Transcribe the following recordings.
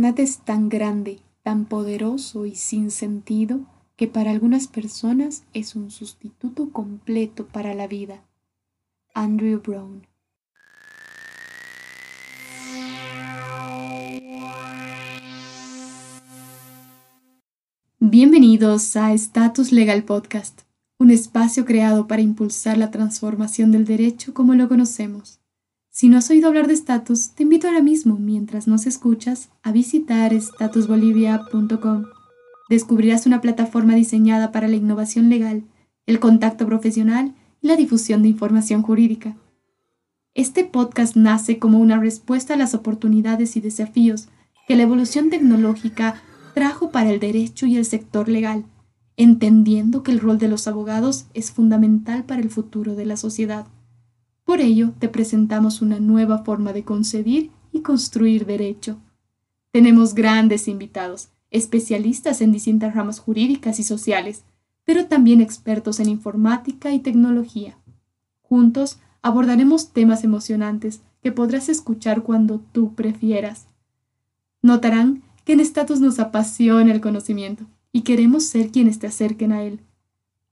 Internet es tan grande, tan poderoso y sin sentido que para algunas personas es un sustituto completo para la vida. Andrew Brown Bienvenidos a Status Legal Podcast, un espacio creado para impulsar la transformación del derecho como lo conocemos. Si no has oído hablar de Status, te invito ahora mismo, mientras nos escuchas, a visitar statusbolivia.com. Descubrirás una plataforma diseñada para la innovación legal, el contacto profesional y la difusión de información jurídica. Este podcast nace como una respuesta a las oportunidades y desafíos que la evolución tecnológica trajo para el derecho y el sector legal, entendiendo que el rol de los abogados es fundamental para el futuro de la sociedad. Por ello, te presentamos una nueva forma de concebir y construir derecho. Tenemos grandes invitados, especialistas en distintas ramas jurídicas y sociales, pero también expertos en informática y tecnología. Juntos abordaremos temas emocionantes que podrás escuchar cuando tú prefieras. Notarán que en Status nos apasiona el conocimiento y queremos ser quienes te acerquen a él.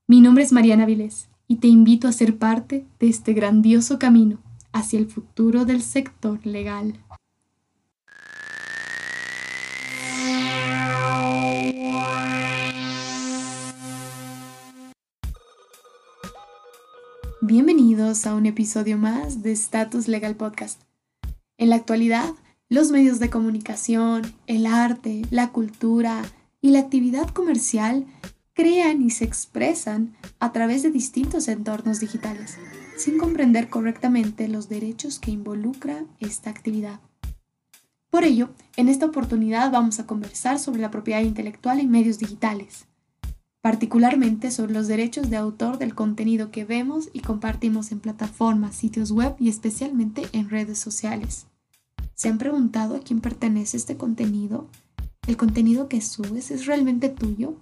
Mi nombre es Mariana Vilés y te invito a ser parte de este grandioso camino hacia el futuro del sector legal. Bienvenidos a un episodio más de Status Legal Podcast. En la actualidad, los medios de comunicación, el arte, la cultura y la actividad comercial crean y se expresan a través de distintos entornos digitales, sin comprender correctamente los derechos que involucra esta actividad. Por ello, en esta oportunidad vamos a conversar sobre la propiedad intelectual en medios digitales, particularmente sobre los derechos de autor del contenido que vemos y compartimos en plataformas, sitios web y especialmente en redes sociales. ¿Se han preguntado a quién pertenece este contenido? ¿El contenido que subes es realmente tuyo?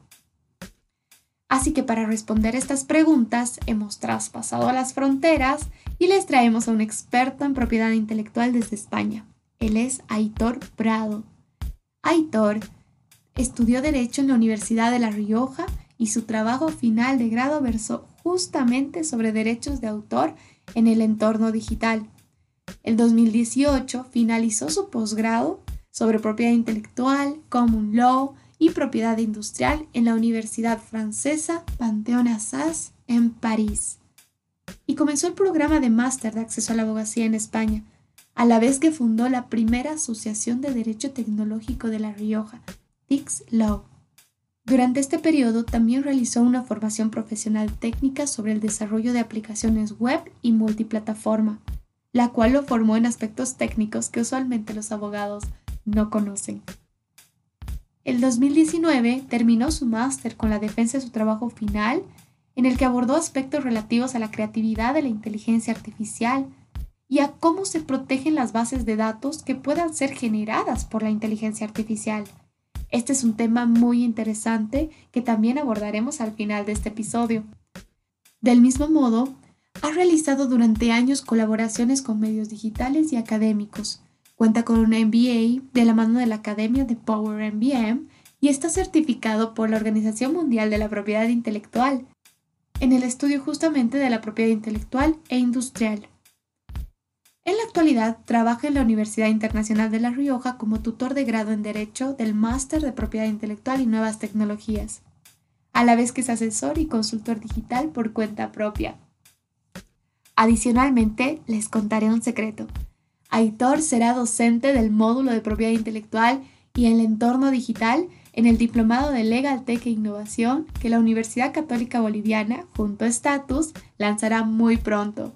Así que para responder estas preguntas hemos traspasado las fronteras y les traemos a un experto en propiedad intelectual desde España. Él es Aitor Prado. Aitor estudió Derecho en la Universidad de La Rioja y su trabajo final de grado versó justamente sobre derechos de autor en el entorno digital. El 2018 finalizó su posgrado sobre propiedad intelectual, common law, y propiedad industrial en la Universidad Francesa Panthéon Assas en París. Y comenzó el programa de máster de acceso a la abogacía en España, a la vez que fundó la primera Asociación de Derecho Tecnológico de La Rioja, TIX Law. Durante este periodo también realizó una formación profesional técnica sobre el desarrollo de aplicaciones web y multiplataforma, la cual lo formó en aspectos técnicos que usualmente los abogados no conocen. El 2019 terminó su máster con la defensa de su trabajo final, en el que abordó aspectos relativos a la creatividad de la inteligencia artificial y a cómo se protegen las bases de datos que puedan ser generadas por la inteligencia artificial. Este es un tema muy interesante que también abordaremos al final de este episodio. Del mismo modo, ha realizado durante años colaboraciones con medios digitales y académicos, Cuenta con un MBA de la mano de la Academia de Power MBM y está certificado por la Organización Mundial de la Propiedad Intelectual en el estudio justamente de la propiedad intelectual e industrial. En la actualidad trabaja en la Universidad Internacional de La Rioja como tutor de grado en Derecho del Máster de Propiedad Intelectual y Nuevas Tecnologías, a la vez que es asesor y consultor digital por cuenta propia. Adicionalmente, les contaré un secreto. Aitor será docente del módulo de propiedad intelectual y el entorno digital en el Diplomado de Legal Tech e Innovación que la Universidad Católica Boliviana, junto a Status, lanzará muy pronto.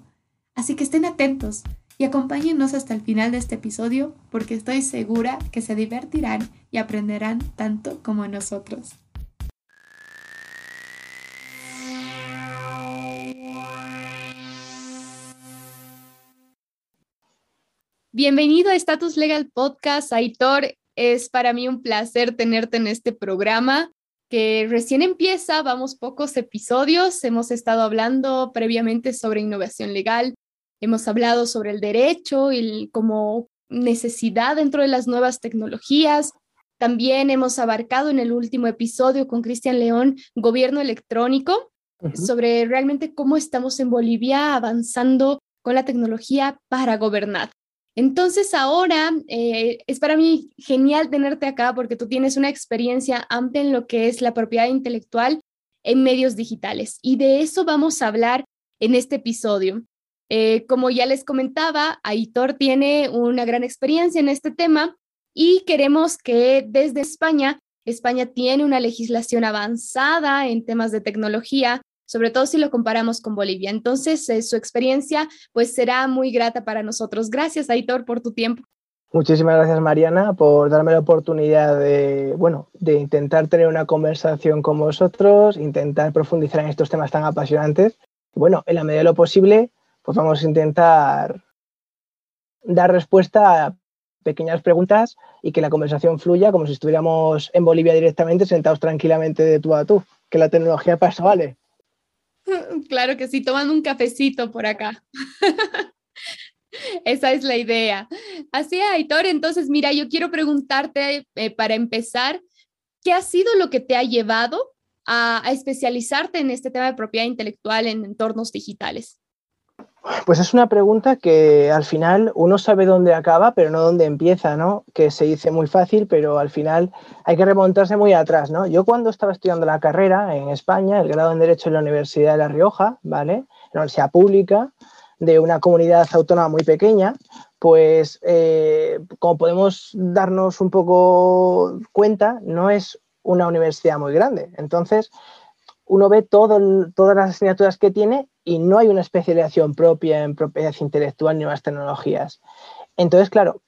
Así que estén atentos y acompáñennos hasta el final de este episodio porque estoy segura que se divertirán y aprenderán tanto como nosotros. Bienvenido a Status Legal Podcast, Aitor. Es para mí un placer tenerte en este programa que recién empieza, vamos pocos episodios, hemos estado hablando previamente sobre innovación legal, hemos hablado sobre el derecho y como necesidad dentro de las nuevas tecnologías, También hemos abarcado en el último episodio con Cristian León gobierno electrónico, sobre realmente cómo estamos en Bolivia avanzando con la tecnología para gobernar. Entonces ahora eh, es para mí genial tenerte acá porque tú tienes una experiencia amplia en lo que es la propiedad intelectual en medios digitales y de eso vamos a hablar en este episodio. Eh, como ya les comentaba, Aitor tiene una gran experiencia en este tema y queremos que desde España, España tiene una legislación avanzada en temas de tecnología, sobre todo si lo comparamos con Bolivia. Entonces, eh, su experiencia pues será muy grata para nosotros. Gracias, Aitor, por tu tiempo. Muchísimas gracias, Mariana, por darme la oportunidad de, bueno, de intentar tener una conversación con vosotros, intentar profundizar en estos temas tan apasionantes. Bueno, en la medida de lo posible, pues vamos a intentar dar respuesta a pequeñas preguntas y que la conversación fluya como si estuviéramos en Bolivia directamente, sentados tranquilamente de tú a tú, que la tecnología pasa, ¿vale? Claro que sí, tomando un cafecito por acá. Esa es la idea. Así, Aitor, entonces, mira, yo quiero preguntarte eh, para empezar, ¿qué ha sido lo que te ha llevado a, especializarte en este tema de propiedad intelectual en entornos digitales? Pues es una pregunta que al final uno sabe dónde acaba, pero no dónde empieza, ¿no? Que se dice muy fácil, pero al final hay que remontarse muy atrás, ¿no? Yo cuando estaba estudiando la carrera en España, el grado en Derecho en la Universidad de La Rioja, ¿vale? La universidad pública de una comunidad autónoma muy pequeña, pues eh, como podemos darnos un poco cuenta, no es una universidad muy grande. Entonces, uno ve todas las asignaturas que tiene y no hay una especialización propia en propiedad intelectual ni nuevas tecnologías. Entonces, claro,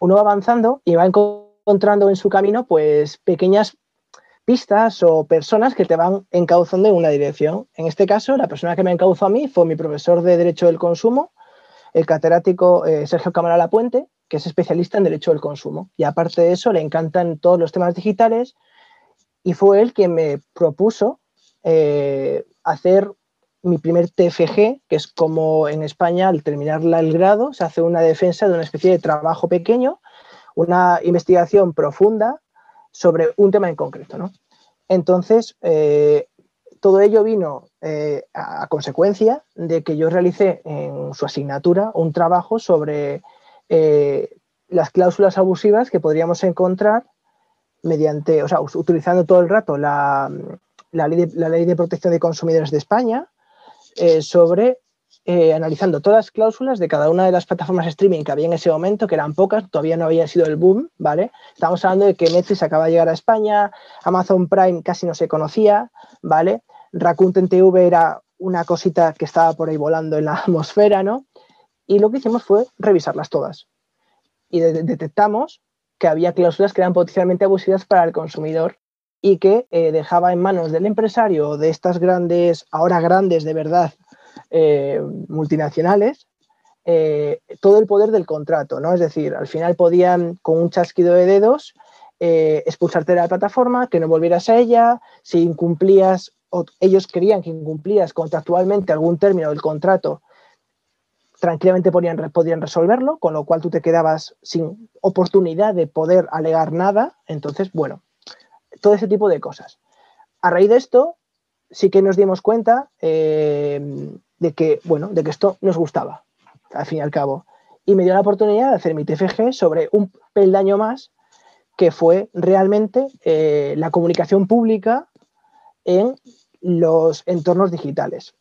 uno va avanzando y va encontrando en su camino pues pequeñas pistas o personas que te van encauzando en una dirección. En este caso, la persona que me encauzó a mí fue mi profesor de Derecho del Consumo, el catedrático eh, Sergio Cámara Lapuente, que es especialista en Derecho del Consumo. Y aparte de eso, le encantan todos los temas digitales y fue él quien me propuso eh, hacer mi primer TFG, que es como en España al terminar el grado se hace una defensa de una especie de trabajo pequeño, una investigación profunda sobre un tema en concreto. ¿no? Entonces, eh, todo ello vino eh, a, consecuencia de que yo realicé en su asignatura un trabajo sobre eh, las cláusulas abusivas que podríamos encontrar mediante, o sea, utilizando todo el rato la, la, ley, de, la ley de protección de consumidores de España, eh, sobre eh, analizando todas las cláusulas de cada una de las plataformas streaming que había en ese momento, que eran pocas, todavía no había sido el boom, ¿vale? Estamos hablando de que Netflix acaba de llegar a España, Amazon Prime casi no se conocía, ¿vale? Rakuten TV era una cosita que estaba por ahí volando en la atmósfera, ¿no? Y lo que hicimos fue revisarlas todas. Y detectamos que había cláusulas que eran potencialmente abusivas para el consumidor y que eh, dejaba en manos del empresario de estas grandes, ahora grandes de verdad, eh, multinacionales, eh, todo el poder del contrato, ¿no? Es decir, al final podían, con un chasquido de dedos, expulsarte de la plataforma, que no volvieras a ella, si incumplías, o ellos querían que incumplías contractualmente algún término del contrato, tranquilamente podían resolverlo, con lo cual tú te quedabas sin oportunidad de poder alegar nada. Entonces, bueno, todo ese tipo de cosas. A raíz de esto, sí que nos dimos cuenta eh, de que, bueno, de que esto nos gustaba, al fin y al cabo. Y me dio la oportunidad de hacer mi TFG sobre un peldaño más, que fue realmente eh, la comunicación pública en los entornos digitales.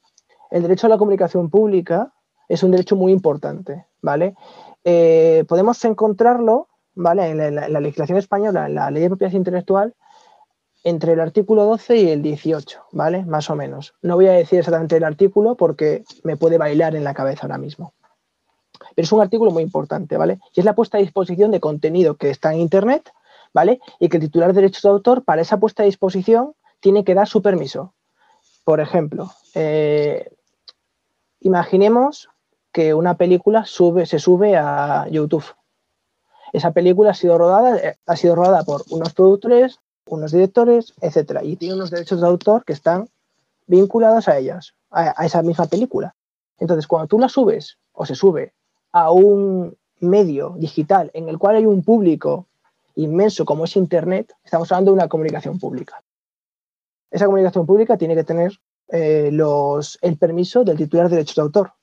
El derecho a la comunicación pública es un derecho muy importante, ¿vale? Eh, podemos encontrarlo, ¿vale? En la, en la, legislación española, en la ley de propiedad intelectual, entre el artículo 12 y el 18, ¿vale? Más o menos. No voy a decir exactamente el artículo porque me puede bailar en la cabeza ahora mismo. Pero es un artículo muy importante, ¿vale? Y es la puesta a disposición de contenido que está en Internet, ¿vale? Y que el titular de derechos de autor, para esa puesta a disposición, tiene que dar su permiso. Por ejemplo, eh, imaginemos que una película sube, se sube a YouTube. Esa película ha sido rodada, eh, ha sido rodada por unos productores, unos directores, etcétera, y tiene unos derechos de autor que están vinculados a ellas, a, esa misma película. Entonces, cuando tú la subes o se sube a un medio digital en el cual hay un público inmenso como es Internet, estamos hablando de una comunicación pública. Esa comunicación pública tiene que tener eh, el permiso del titular de derechos de autor.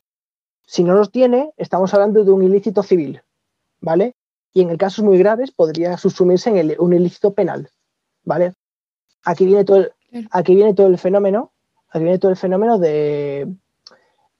Si no los tiene, estamos hablando de un ilícito civil, ¿vale? Y en el casos muy graves podría subsumirse en un ilícito penal, ¿vale? Aquí viene todo el, aquí viene todo el fenómeno, aquí viene todo el fenómeno de,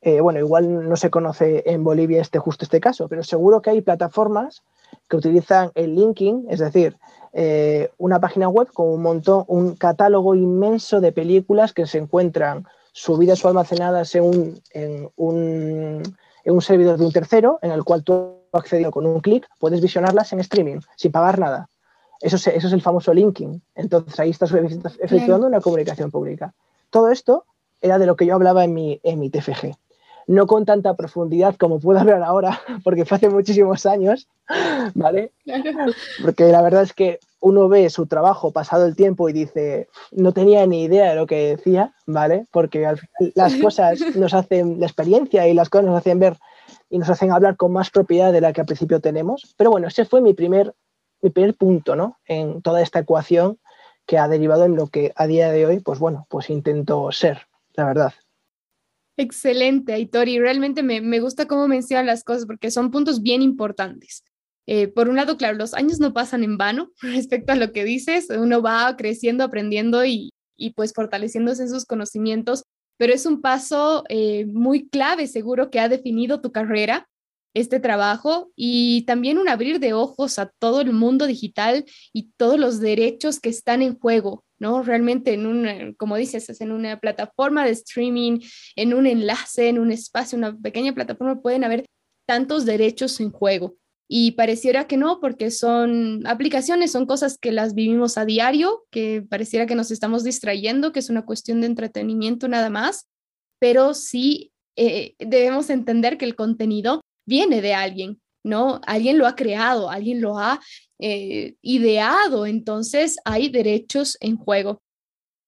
eh, bueno, igual no se conoce en Bolivia este justo este caso, pero seguro que hay plataformas que utilizan el linking, es decir, eh, una página web con un montón, un catálogo inmenso de películas que se encuentran subidas o almacenadas en un, en un, en un servidor de un tercero, en el cual tú accediendo con un clic, puedes visionarlas en streaming, sin pagar nada. Eso es, eso es el famoso linking. Entonces ahí estás efectuando una comunicación pública. Todo esto era de lo que yo hablaba en mi, en mi TFG no con tanta profundidad como puedo hablar ahora, porque fue hace muchísimos años, ¿vale? Porque la verdad es que uno ve su trabajo pasado el tiempo y dice, no tenía ni idea de lo que decía, ¿vale? Porque al final las cosas nos hacen, la experiencia y las cosas nos hacen ver y nos hacen hablar con más propiedad de la que al principio tenemos. Pero bueno, ese fue mi primer, mi primer punto, ¿no? En toda esta ecuación que ha derivado en lo que a día de hoy, pues bueno, pues intento ser, la verdad. Excelente, Aitor, y realmente me, me, gusta cómo mencionan las cosas porque son puntos bien importantes. Eh, por un lado, claro, los años no pasan en vano respecto a lo que dices, uno va creciendo, aprendiendo y, y pues fortaleciéndose en sus conocimientos, pero es un paso eh, muy clave, seguro, que ha definido tu carrera, este trabajo y también un abrir de ojos a todo el mundo digital y todos los derechos que están en juego ¿no? Realmente en un, como dices, es en una plataforma de streaming, en un enlace, en un espacio, una pequeña plataforma, pueden haber tantos derechos en juego. Y pareciera que no, porque son aplicaciones, son cosas que las vivimos a diario, que pareciera que nos estamos distrayendo, que es una cuestión de entretenimiento nada más, pero sí eh, debemos entender que el contenido viene de alguien, ¿no? Alguien lo ha creado, alguien lo ha eh, ideado, entonces hay derechos en juego.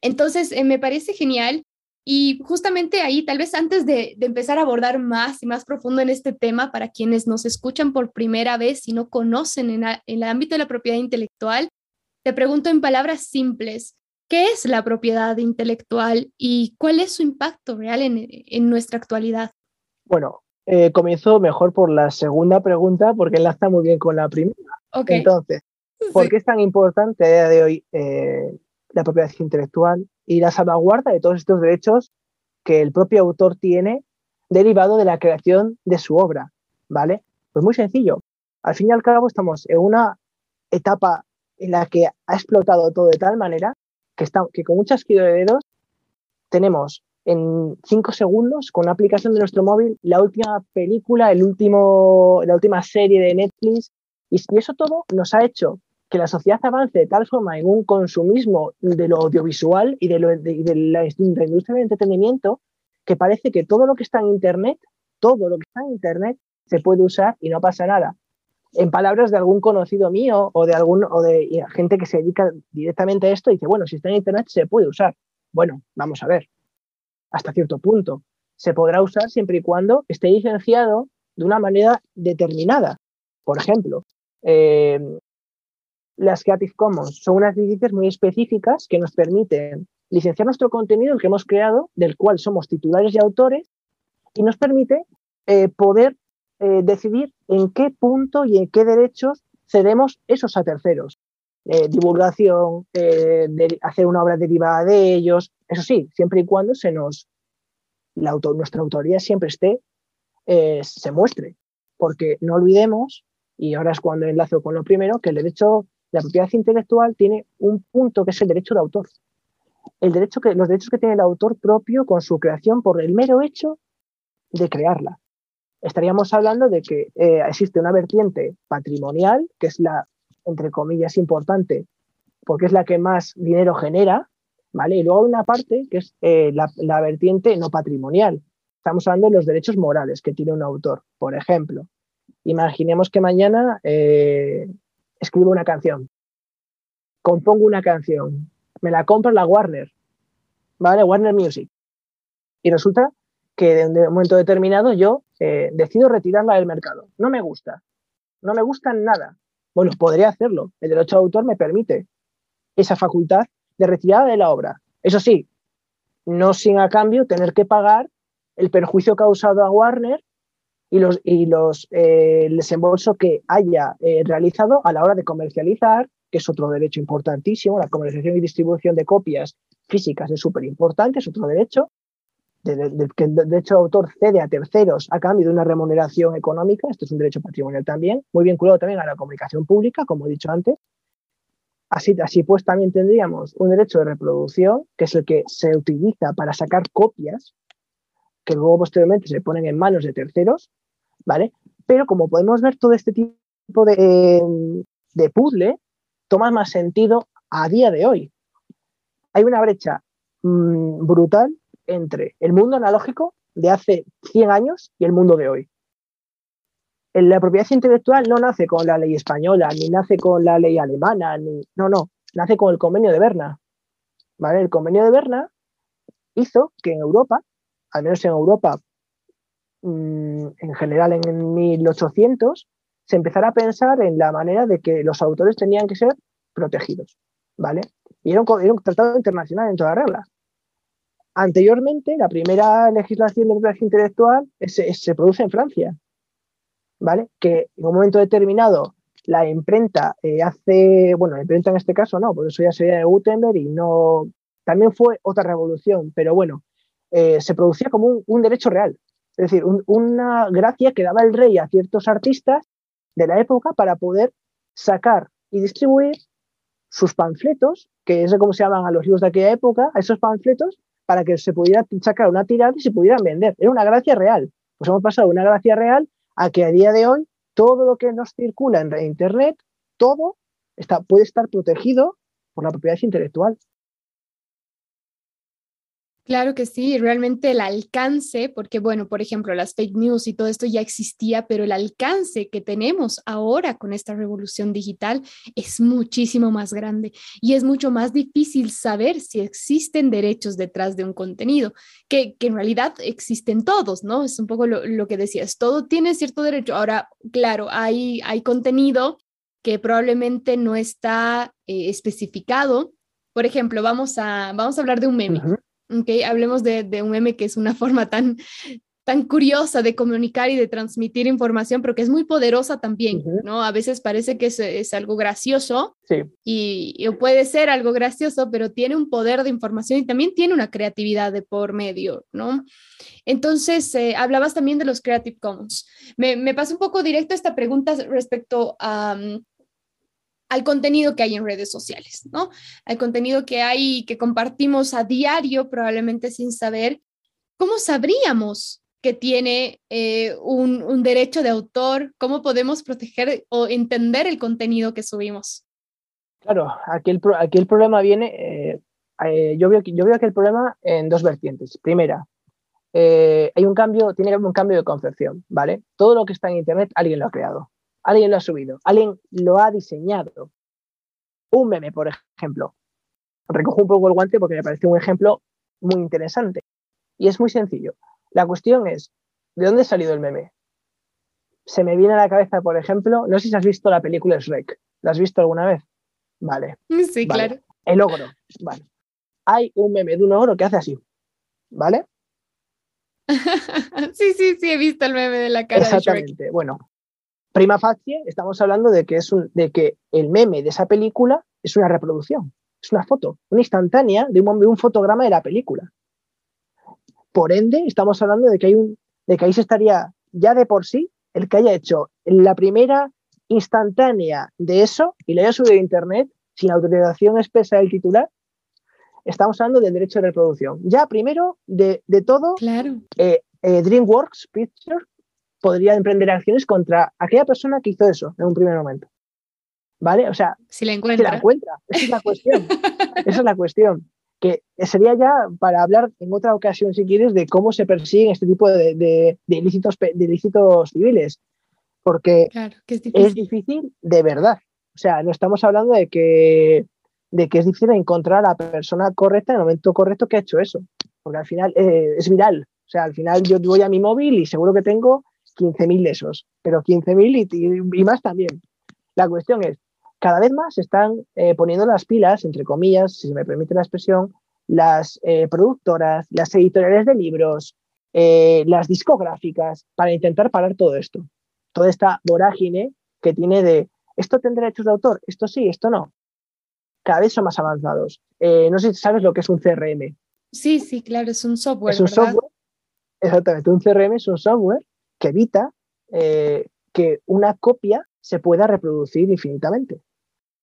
Entonces, eh, me parece genial y justamente ahí, tal vez antes de, empezar a abordar más y más profundo en este tema, para quienes nos escuchan por primera vez y no conocen en, el ámbito de la propiedad intelectual, te pregunto en palabras simples, ¿qué es la propiedad intelectual y cuál es su impacto real en, en nuestra actualidad? Bueno, eh, comienzo mejor por la segunda pregunta porque enlaza muy bien con la primera. Entonces, ¿por qué es tan importante a día de hoy eh, la propiedad intelectual y la salvaguarda de todos estos derechos que el propio autor tiene derivado de la creación de su obra? ¿Vale? Pues muy sencillo. Al fin y al cabo estamos en una etapa en la que ha explotado todo de tal manera que, está, que con muchas dedos tenemos en cinco segundos con una aplicación de nuestro móvil la última película, el último, la última serie de Netflix. Y, eso todo nos ha hecho que la sociedad avance de tal forma en un consumismo de lo audiovisual y de, lo, de, la, industria del entretenimiento que parece que todo lo que está en Internet, todo lo que está en Internet se puede usar y no pasa nada. En palabras de algún conocido mío o de, algún, o de gente que se dedica directamente a esto, dice, bueno, si está en Internet se puede usar. Bueno, vamos a ver hasta cierto punto. Se podrá usar siempre y cuando esté licenciado de una manera determinada. Por ejemplo, eh, las Creative Commons son unas licencias muy específicas que nos permiten licenciar nuestro contenido, el que hemos creado, del cual somos titulares y autores, y nos permite eh, poder eh, decidir en qué punto y en qué derechos cedemos esos a terceros. Divulgación, de hacer una obra derivada de ellos, eso sí, siempre y cuando se nos, la nuestra autoría siempre esté, eh, se muestre, porque no olvidemos, y ahora es cuando enlazo con lo primero, que el derecho, la propiedad intelectual tiene un punto que es el derecho de autor. El derecho que, los derechos que tiene el autor propio con su creación por el mero hecho de crearla. Estaríamos hablando de que eh, existe una vertiente patrimonial, que es la, entre comillas, importante, porque es la que más dinero genera, ¿vale? Y luego hay una parte que es eh, la, vertiente no patrimonial. Estamos hablando de los derechos morales que tiene un autor. Por ejemplo, imaginemos que mañana eh, escribo una canción, compongo una canción, me la compra la Warner, ¿vale? Warner Music. Y resulta que en un momento determinado yo eh, decido retirarla del mercado. No me gusta, no me gusta nada. Bueno, podría hacerlo. El derecho de autor me permite esa facultad de retirada de la obra. Eso sí, no sin a cambio tener que pagar el perjuicio causado a Warner y los, y los eh, el desembolso que haya eh, realizado a la hora de comercializar, que es otro derecho importantísimo, la comercialización y distribución de copias físicas es súper importante, es otro derecho, de, que el derecho de autor cede a terceros a cambio de una remuneración económica, esto es un derecho patrimonial también, muy vinculado también a la comunicación pública, como he dicho antes. Así, así pues también tendríamos un derecho de reproducción, que es el que se utiliza para sacar copias, que luego posteriormente se ponen en manos de terceros, ¿vale? Pero como podemos ver, todo este tipo de, de puzzle toma más sentido a día de hoy. Hay una brecha mmm, brutal entre el mundo analógico de hace 100 años y el mundo de hoy. La propiedad intelectual no nace con la ley española, ni nace con la ley alemana, ni, no, no, nace con el convenio de Berna. ¿Vale? El convenio de Berna hizo que en Europa, al menos en Europa, mmm, en general en 1800, se empezara a pensar en la manera de que los autores tenían que ser protegidos. ¿Vale? Y era un, un tratado internacional en toda regla. Anteriormente, la primera legislación de propiedad intelectual se, produce en Francia, ¿vale? Que en un momento determinado la imprenta eh, hace, bueno, la imprenta en este caso no, por eso ya sería de Gutenberg y no, también fue otra revolución, pero bueno, eh, se producía como un, derecho real, es decir, un, una gracia que daba el rey a ciertos artistas de la época para poder sacar y distribuir sus panfletos, que es como se llaman a los libros de aquella época, a esos panfletos para que se pudiera sacar una tirada y se pudieran vender. Era una gracia real. Pues hemos pasado de una gracia real a que a día de hoy todo lo que nos circula en Internet, todo está, puede estar protegido por la propiedad intelectual. Claro que sí, realmente el alcance, porque bueno, por ejemplo, las fake news y todo esto ya existía, pero el alcance que tenemos ahora con esta revolución digital es muchísimo más grande y es mucho más difícil saber si existen derechos detrás de un contenido, que, que en realidad existen todos, ¿no? Es un poco lo, lo, que decías, todo tiene cierto derecho. Ahora, claro, hay, hay contenido que probablemente no está eh, especificado. Por ejemplo, vamos a, vamos a hablar de un meme. Okay, hablemos de, de, un meme que es una forma tan, tan curiosa de comunicar y de transmitir información, pero que es muy poderosa también, uh -huh. ¿no? A veces parece que es, es algo gracioso sí. y, y, puede ser algo gracioso, pero tiene un poder de información y también tiene una creatividad de por medio, ¿no? Entonces, eh, hablabas también de los Creative Commons. Me, me pasa un poco directo esta pregunta respecto a, um, al contenido que hay en redes sociales, ¿no? Al contenido que hay, que compartimos a diario, probablemente sin saber. ¿Cómo sabríamos que tiene eh, un, derecho de autor? ¿Cómo podemos proteger o entender el contenido que subimos? Claro, aquí el, problema viene, eh, eh, yo, veo, yo aquí el problema en dos vertientes. Primera, hay un cambio, tiene que un cambio de concepción, ¿vale? Todo lo que está en Internet alguien lo ha creado alguien lo ha subido, alguien lo ha diseñado. Un meme, por ejemplo. Recojo un poco el guante porque me parece un ejemplo muy interesante. Y es muy sencillo. La cuestión es, ¿de dónde ha salido el meme? Se me viene a la cabeza, por ejemplo, no sé si has visto la película Shrek. ¿La has visto alguna vez? Vale. Sí, vale. claro. El ogro. Vale. Hay un meme de un ogro que hace así. ¿Vale? sí, sí, sí, he visto el meme de la cara Exactamente. de Shrek. Bueno, prima facie estamos hablando de que, es un, de que el meme de esa película es una reproducción, es una foto, una instantánea de un, de un fotograma de la película. Por ende, estamos hablando de que, hay un, de que ahí se estaría ya de por sí el que haya hecho la primera instantánea de eso y le haya subido a internet sin autorización expresa del titular, estamos hablando del derecho de reproducción. Ya primero de, de todo, claro. eh, eh, DreamWorks Pictures podría emprender acciones contra aquella persona que hizo eso en un primer momento. ¿Vale? O sea, si la encuentra. Si la encuentra. Esa es la cuestión. Esa es la cuestión. Que sería ya para hablar en otra ocasión, si quieres, de cómo se persiguen este tipo de, de, de ilícitos, de ilícitos civiles. Porque claro, que es, difícil. es difícil de verdad. O sea, no estamos hablando de que, de que es difícil encontrar a la persona correcta en el momento correcto que ha hecho eso. Porque al final eh, es viral. O sea, al final yo voy a mi móvil y seguro que tengo 15.000 de esos, pero 15.000 y, y, más también. La cuestión es, cada vez más se están eh, poniendo las pilas, entre comillas, si se me permite la expresión, las eh, productoras, las editoriales de libros, eh, las discográficas, para intentar parar todo esto. Toda esta vorágine que tiene de esto tendrá derechos de autor, esto sí, esto no. Cada vez son más avanzados. no sé si sabes lo que es un CRM. Sí, sí, claro, es un software. Es un software. Exactamente, un CRM es un software que evita que una copia se pueda reproducir infinitamente.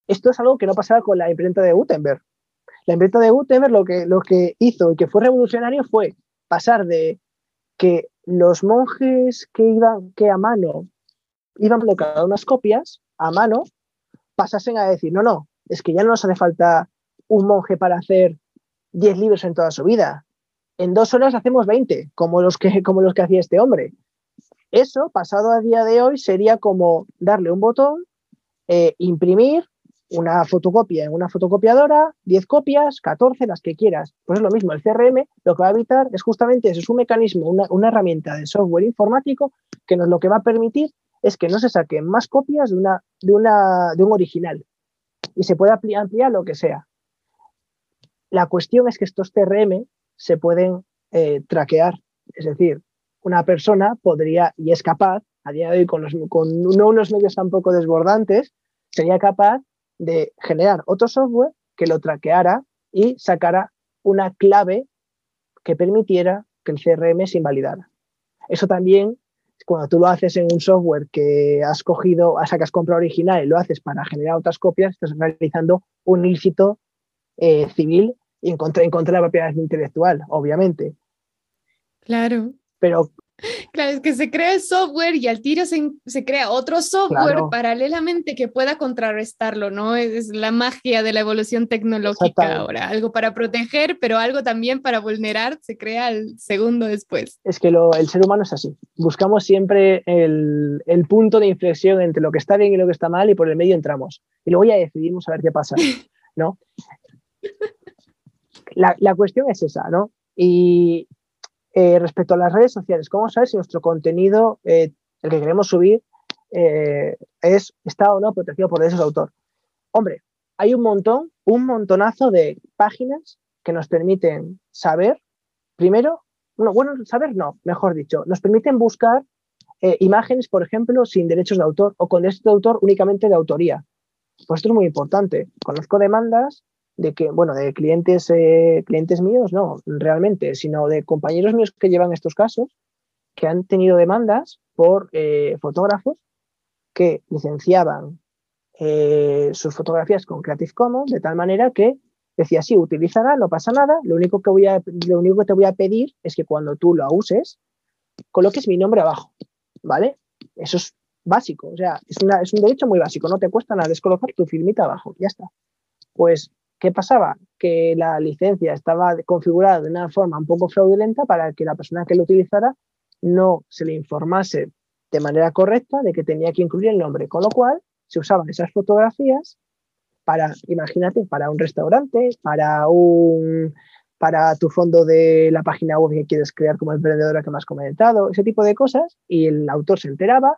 Esto es algo que no pasaba con la imprenta de Gutenberg. La imprenta de Gutenberg lo que, lo que hizo y que fue revolucionario fue pasar de que los monjes que iban que a mano iban colocando unas copias a mano pasasen a decir, no, no, es que ya no nos hace falta un monje para hacer 10 libros en toda su vida. En dos horas hacemos 20, como los que, como los que hacía este hombre. Eso, pasado a día de hoy, sería como darle un botón, eh, imprimir una fotocopia en una fotocopiadora, 10 copias, 14, las que quieras. Pues es lo mismo, el CRM lo que va a evitar es justamente eso, es un mecanismo, una, herramienta de software informático que nos lo que va a permitir es que no se saquen más copias de, una, de, una, de un original y se puede ampliar, lo que sea. La cuestión es que estos CRM se pueden eh, traquear, es decir, una persona podría y es capaz, a día de hoy con, no unos medios tampoco desbordantes, sería capaz de generar otro software que lo traqueara y sacara una clave que permitiera que el CRM se invalidara. Eso también, cuando tú lo haces en un software que has cogido, o sea, que original y lo haces para generar otras copias, estás realizando un ilícito eh, civil y contra, en contra de la propiedad intelectual, obviamente. Claro. Pero Claro, es que se crea el software y al tiro se, crea otro software paralelamente que pueda contrarrestarlo, ¿no? Es, la magia de la evolución tecnológica ahora, algo para proteger, pero algo también para vulnerar, se crea el segundo después. Es que el ser humano es así, buscamos siempre el, punto de inflexión entre lo que está bien y lo que está mal y por el medio entramos. Y luego ya decidimos a ver qué pasa, ¿no? La, la cuestión es esa, ¿no? Y, eh, respecto a las redes sociales, ¿cómo sabes si nuestro contenido, eh, el que queremos subir, eh, es, está o no protegido por derechos de autor? Hombre, hay un montón, un montonazo de páginas que nos permiten saber, primero, no, bueno, saber no, mejor dicho, nos permiten buscar imágenes, por ejemplo, sin derechos de autor o con derechos de autor únicamente de autoría. Pues esto es muy importante. Conozco demandas de que, bueno, de clientes, eh, clientes míos, no, realmente, sino de compañeros míos que llevan estos casos, que han tenido demandas por eh, fotógrafos que licenciaban eh, sus fotografías con Creative Commons de tal manera que decía, sí, utilízala, no pasa nada, lo único, que voy a, lo único que te voy a pedir es que cuando tú lo uses, coloques mi nombre abajo, ¿vale? Eso es básico, o sea, es, una, es un derecho muy básico, no te cuesta nada descolocar tu filmita abajo, ya está. Pues ¿Qué pasaba? Que la licencia estaba configurada de una forma un poco fraudulenta para que la persona que lo utilizara no se le informase de manera correcta de que tenía que incluir el nombre, con lo cual se usaban esas fotografías para, imagínate, para un restaurante, para un para tu fondo de la página web que quieres crear como emprendedora que me has comentado, ese tipo de cosas, y el autor se enteraba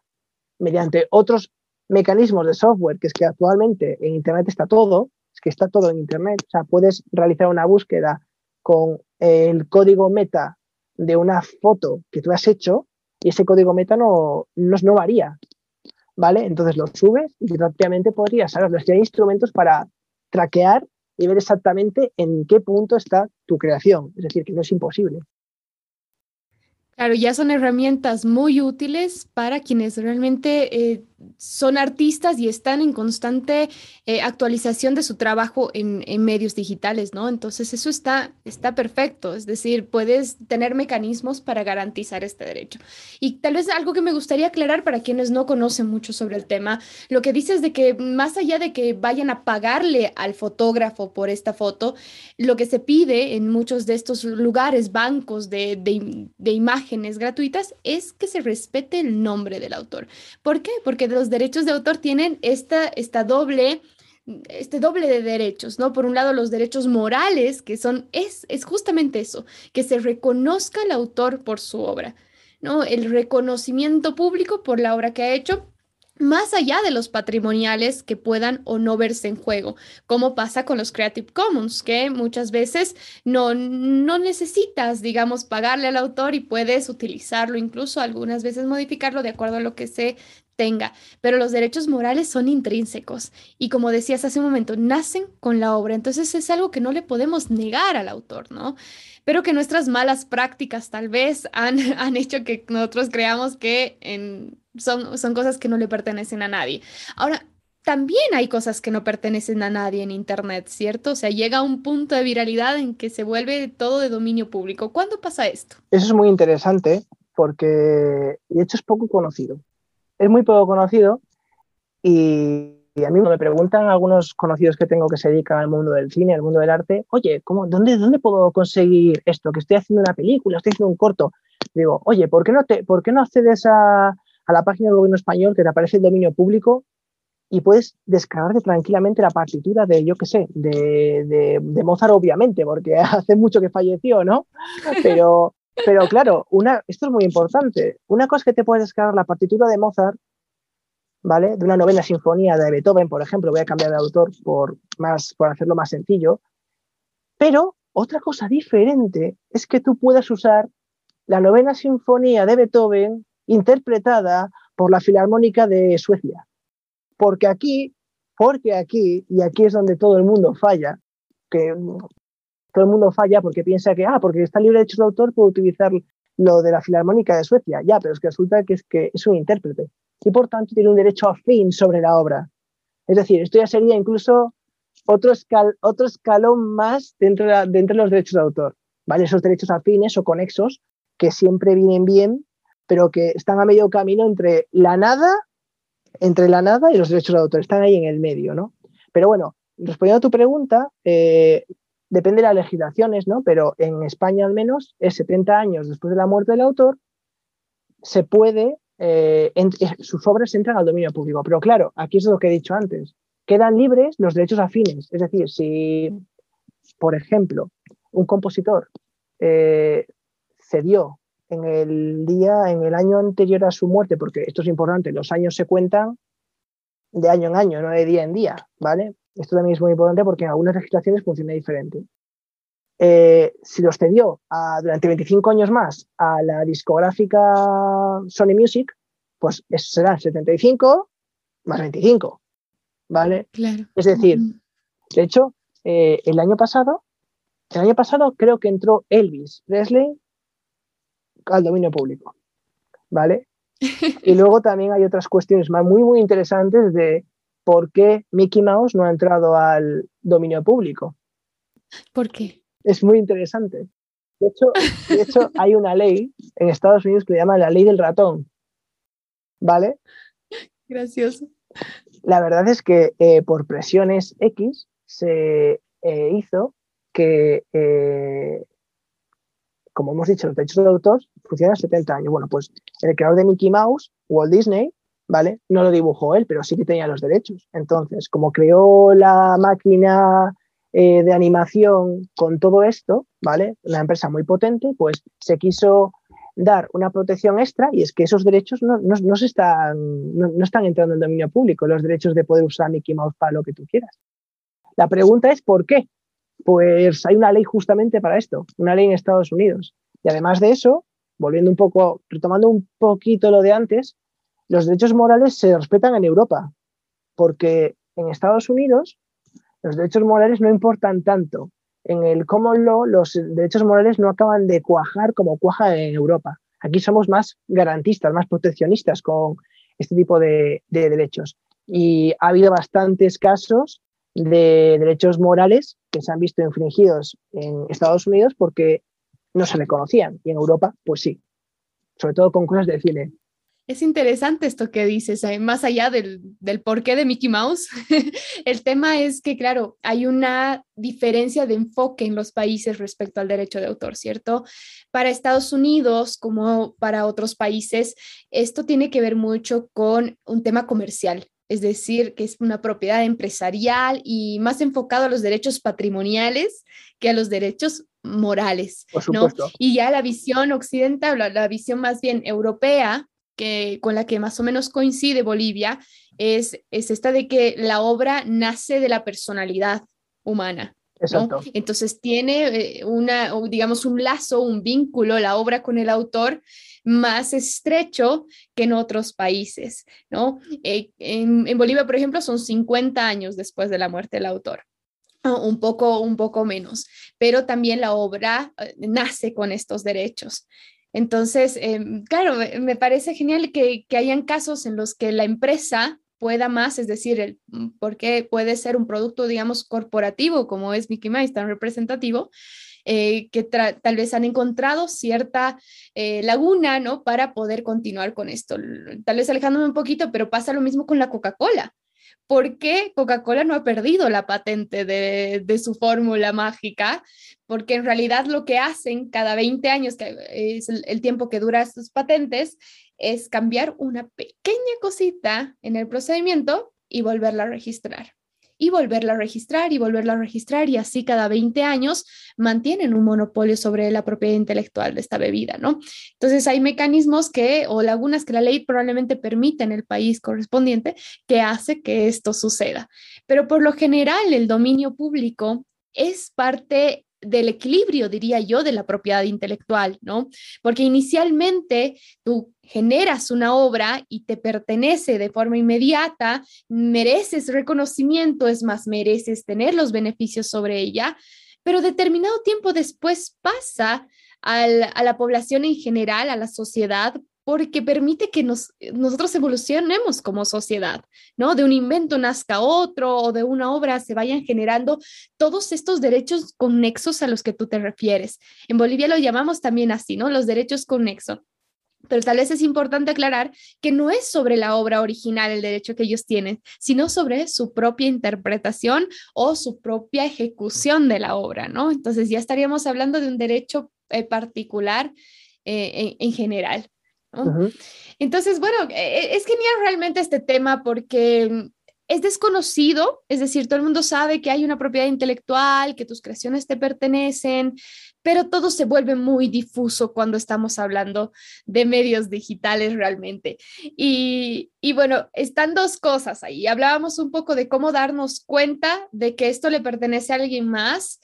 mediante otros mecanismos de software, que es que actualmente en Internet está todo, que está todo en Internet. O sea, puedes realizar una búsqueda con el código meta de una foto que tú has hecho y ese código meta no, no, varía. ¿Vale? Entonces lo subes y rápidamente podrías saber. Ya hay instrumentos para traquear y ver exactamente en qué punto está tu creación. Es decir, que no es imposible. Claro, ya son herramientas muy útiles para quienes realmente eh, son artistas y están en constante eh, actualización de su trabajo en, medios digitales, ¿no? Entonces eso está, está perfecto, es decir, puedes tener mecanismos para garantizar este derecho. Y tal vez algo que me gustaría aclarar para quienes no conocen mucho sobre el tema, lo que dices de que más allá de que vayan a pagarle al fotógrafo por esta foto, lo que se pide en muchos de estos lugares, bancos de, de imágenes gratuitas, es que se respete el nombre del autor. ¿Por qué? Porque los derechos de autor tienen esta, esta doble este doble de derechos, ¿no? Por un lado, los derechos morales, que son, es, es justamente eso, que se reconozca el autor por su obra, ¿no? El reconocimiento público por la obra que ha hecho más allá de los patrimoniales que puedan o no verse en juego, como pasa con los Creative Commons, que muchas veces no, no necesitas, digamos, pagarle al autor y puedes utilizarlo, incluso algunas veces modificarlo de acuerdo a lo que se tenga, pero los derechos morales son intrínsecos y como decías hace un momento, nacen con la obra, entonces es algo que no le podemos negar al autor, ¿no? Pero que nuestras malas prácticas tal vez han, han hecho que nosotros creamos que son, son cosas que no le pertenecen a nadie. Ahora, también hay cosas que no pertenecen a nadie en Internet, ¿cierto? O sea, llega un punto de viralidad en que se vuelve todo de dominio público. ¿Cuándo pasa esto? Eso es muy interesante porque, de hecho, es poco conocido. Es muy poco conocido y, a mí me preguntan algunos conocidos que tengo que se dedican al mundo del cine, al mundo del arte, oye, ¿cómo, dónde, ¿dónde puedo conseguir esto? Que estoy haciendo una película, estoy haciendo un corto. Digo, oye, ¿por qué no, te, ¿por qué no accedes a, a la página del gobierno español que te aparece el dominio público y puedes descargarte tranquilamente la partitura de, yo qué sé, de, Mozart, obviamente, porque hace mucho que falleció, ¿no? Pero, pero claro, una, esto es muy importante. Una cosa es que te puedes descargar la partitura de Mozart, ¿vale? De una novena sinfonía de Beethoven, por ejemplo, voy a cambiar de autor por, más, por hacerlo más sencillo. Pero otra cosa diferente es que tú puedas usar la novena sinfonía de Beethoven interpretada por la Filarmónica de Suecia. Porque aquí, porque aquí, y aquí es donde todo el mundo falla, que todo el mundo falla porque piensa que, ah, porque está libre de derechos de autor, puedo utilizar lo de la Filarmónica de Suecia. Ya, pero es que resulta que es, que es un intérprete y por tanto tiene un derecho afín sobre la obra. Es decir, esto ya sería incluso otro, otro escalón más dentro de, dentro de los derechos de autor. ¿vale? Esos derechos afines o conexos que siempre vienen bien pero que están a medio camino entre la nada, entre la nada y los derechos de autor, están ahí en el medio, ¿no? Pero bueno, respondiendo a tu pregunta, eh, depende de las legislaciones, ¿no? Pero en España al menos, es 70 años después de la muerte del autor, se puede, eh, eh, sus obras entran al dominio público. Pero claro, aquí es lo que he dicho antes, quedan libres los derechos afines. Es decir, si, por ejemplo, un compositor cedió en el día, en el año anterior a su muerte, porque esto es importante, los años se cuentan de año en año, no de día en día, ¿vale? Esto también es muy importante porque en algunas legislaciones funciona diferente. Eh, si los cedió durante 25 años más a la discográfica Sony Music, pues eso será 75 más 25, ¿vale? Claro. Es decir, de hecho, eh, el año pasado, el año pasado creo que entró Elvis Presley al dominio público. ¿Vale? Y luego también hay otras cuestiones más muy, muy interesantes de por qué Mickey Mouse no ha entrado al dominio público. ¿Por qué? Es muy interesante. De hecho, de hecho, hay una ley en Estados Unidos que se llama la ley del ratón. ¿Vale? Gracioso. La verdad es que eh, por presiones X se eh, hizo que eh, como hemos dicho, los derechos de autor funcionan 70 años. Bueno, pues el creador de Mickey Mouse, Walt Disney, ¿vale? No lo dibujó él, pero sí que tenía los derechos. Entonces, como creó la máquina eh, de animación con todo esto, ¿vale? Una empresa muy potente, pues se quiso dar una protección extra y es que esos derechos no, no, se están, no, están entrando en dominio público, los derechos de poder usar Mickey Mouse para lo que tú quieras. La pregunta es ¿por qué? Pues hay una ley justamente para esto, una ley en Estados Unidos. Y además de eso, volviendo un poco, retomando un poquito lo de antes, los derechos morales se respetan en Europa, porque en Estados Unidos los derechos morales no importan tanto. En el common law los derechos morales no acaban de cuajar como cuaja en Europa. Aquí somos más garantistas, más proteccionistas con este tipo de, de derechos. Y ha habido bastantes casos de derechos morales que se han visto infringidos en Estados Unidos porque no se reconocían y en Europa pues sí, sobre todo con cosas de cine. Es interesante esto que dices, eh, más allá del, del porqué de Mickey Mouse, el tema es que, claro, hay una diferencia de enfoque en los países respecto al derecho de autor, ¿cierto? Para Estados Unidos, como para otros países, esto tiene que ver mucho con un tema comercial, es decir, que es una propiedad empresarial y más enfocado a los derechos patrimoniales que a los derechos morales, ¿no? Y ya la visión occidental, la, la visión más bien europea, que, con la que más o menos coincide Bolivia es, es esta de que la obra nace de la personalidad humana. Entonces tiene eh, una, digamos, un lazo, un vínculo, la obra con el autor más estrecho que en otros países, ¿no? Eh, en, en, Bolivia, por ejemplo, son 50 años después de la muerte del autor. Un poco, un poco menos, pero también la obra eh, nace con estos derechos. Entonces, em, claro, me parece genial que, hayan casos en los que la empresa pueda más, es decir, el, mm, porque puede ser un producto, digamos, corporativo, como es Mickey Mouse, tan representativo, eh, que tal vez han encontrado cierta eh, laguna, ¿no? Para poder continuar con esto. Tal vez alejándome un poquito, pero pasa lo mismo con la Coca-Cola. ¿Por qué Coca-Cola no ha perdido la patente de, su fórmula mágica? Porque en realidad lo que hacen cada 20 años, que es el, el tiempo que dura sus patentes, es cambiar una pequeña cosita en el procedimiento y volverla a registrar. Y volverla a registrar y volverla a registrar y así cada 20 años mantienen un monopolio sobre la propiedad intelectual de esta bebida, ¿no? Entonces hay mecanismos que o lagunas que la ley probablemente permite en el país correspondiente que hace que esto suceda. Pero por lo general el dominio público es parte del equilibrio, diría yo, de la propiedad intelectual, ¿no? Porque inicialmente tú generas una obra y te pertenece de forma inmediata, mereces reconocimiento, es más, mereces tener los beneficios sobre ella, pero determinado tiempo después pasa a la población en general, a la sociedad, porque permite que nos, nosotros evolucionemos como sociedad, ¿no? De un invento nazca otro o de una obra se vayan generando todos estos derechos conexos a los que tú te refieres. En Bolivia lo llamamos también así, ¿no? Los derechos conexos. Pero tal vez es importante aclarar que no es sobre la obra original el derecho que ellos tienen, sino sobre su propia interpretación o su propia ejecución de la obra, ¿no? Entonces ya estaríamos hablando de un derecho eh, particular eh, en general. Entonces, bueno, e, e, es genial realmente este tema porque es desconocido, es decir, todo el mundo sabe que hay una propiedad intelectual, que tus creaciones te pertenecen, pero todo se vuelve muy difuso cuando estamos hablando de medios digitales realmente. Y, bueno, están dos cosas ahí. Hablábamos un poco de cómo darnos cuenta de que esto le pertenece a alguien más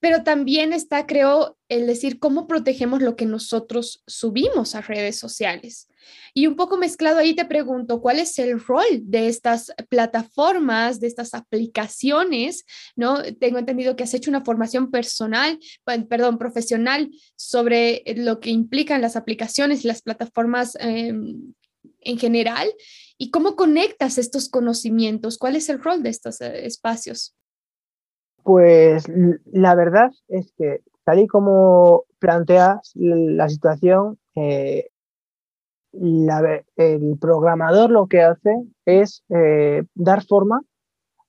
pero también está, creo, el decir cómo protegemos lo que nosotros subimos a redes sociales. Y un poco mezclado ahí te pregunto, ¿cuál es el rol de estas plataformas, de estas aplicaciones? ¿No? Tengo entendido que has hecho una formación personal, perdón, profesional sobre lo que implican las aplicaciones y las plataformas em, en general. ¿Y cómo conectas estos conocimientos? ¿Cuál es el rol de estos eh, espacios? Pues la verdad es que tal y como planteas la situación, eh, el programador lo que hace es eh, dar forma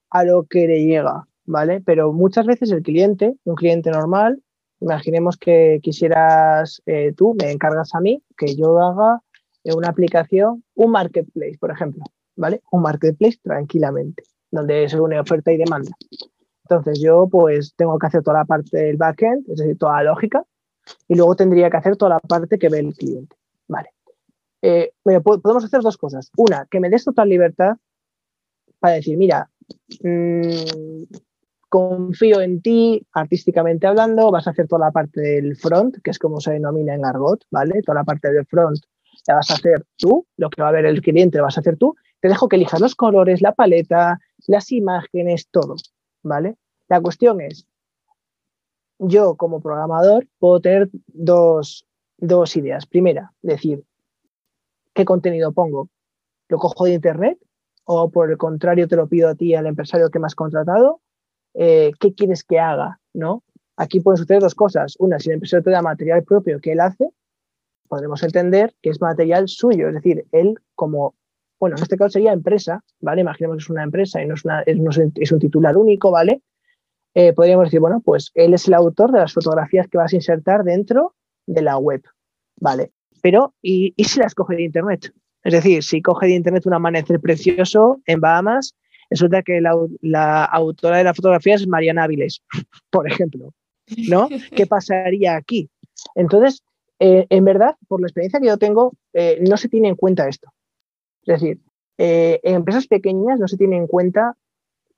a lo que le llega, ¿vale? Pero muchas veces el cliente, un cliente normal, imaginemos que quisieras eh, tú, me encargas a mí que yo haga una aplicación, un marketplace, por ejemplo, ¿vale? Un marketplace tranquilamente, donde se une oferta y demanda. Entonces yo pues tengo que hacer toda la parte del backend, es decir, toda la lógica, y luego tendría que hacer toda la parte que ve el cliente. Vale. Eh, podemos hacer dos cosas. Una, que me des total libertad para decir, mira, mm, confío en ti, artísticamente hablando, vas a hacer toda la parte del front, que es como se denomina en argot, ¿vale? Toda la parte del front la vas a hacer tú, lo que va a ver el cliente lo vas a hacer tú. Te dejo que elijas los colores, la paleta, las imágenes, todo. ¿Vale? La cuestión es, yo como programador puedo tener dos, ideas. Primera, decir, ¿qué contenido pongo? ¿Lo cojo de internet? ¿O por el contrario te lo pido a ti, al empresario que me has contratado? Eh, ¿Qué quieres que haga? ¿no? Aquí pueden suceder dos cosas. Una, si el empresario te da material propio que él hace, podremos entender que es material suyo, es decir, él como bueno, en este caso sería empresa, ¿vale? Imaginemos que es una empresa y no es, una, es, un titular único, ¿vale? Eh, podríamos decir, bueno, pues él es el autor de las fotografías que vas a insertar dentro de la web, ¿vale? Pero, ¿y, si las coge de Internet? Es decir, si coge de Internet un amanecer precioso en Bahamas, resulta que la, la autora de la fotografía es Mariana Áviles, por ejemplo, ¿no? ¿Qué pasaría aquí? Entonces, eh, en verdad, por la experiencia que yo tengo, eh, no se tiene en cuenta esto. Es decir, en empresas pequeñas no se tiene en cuenta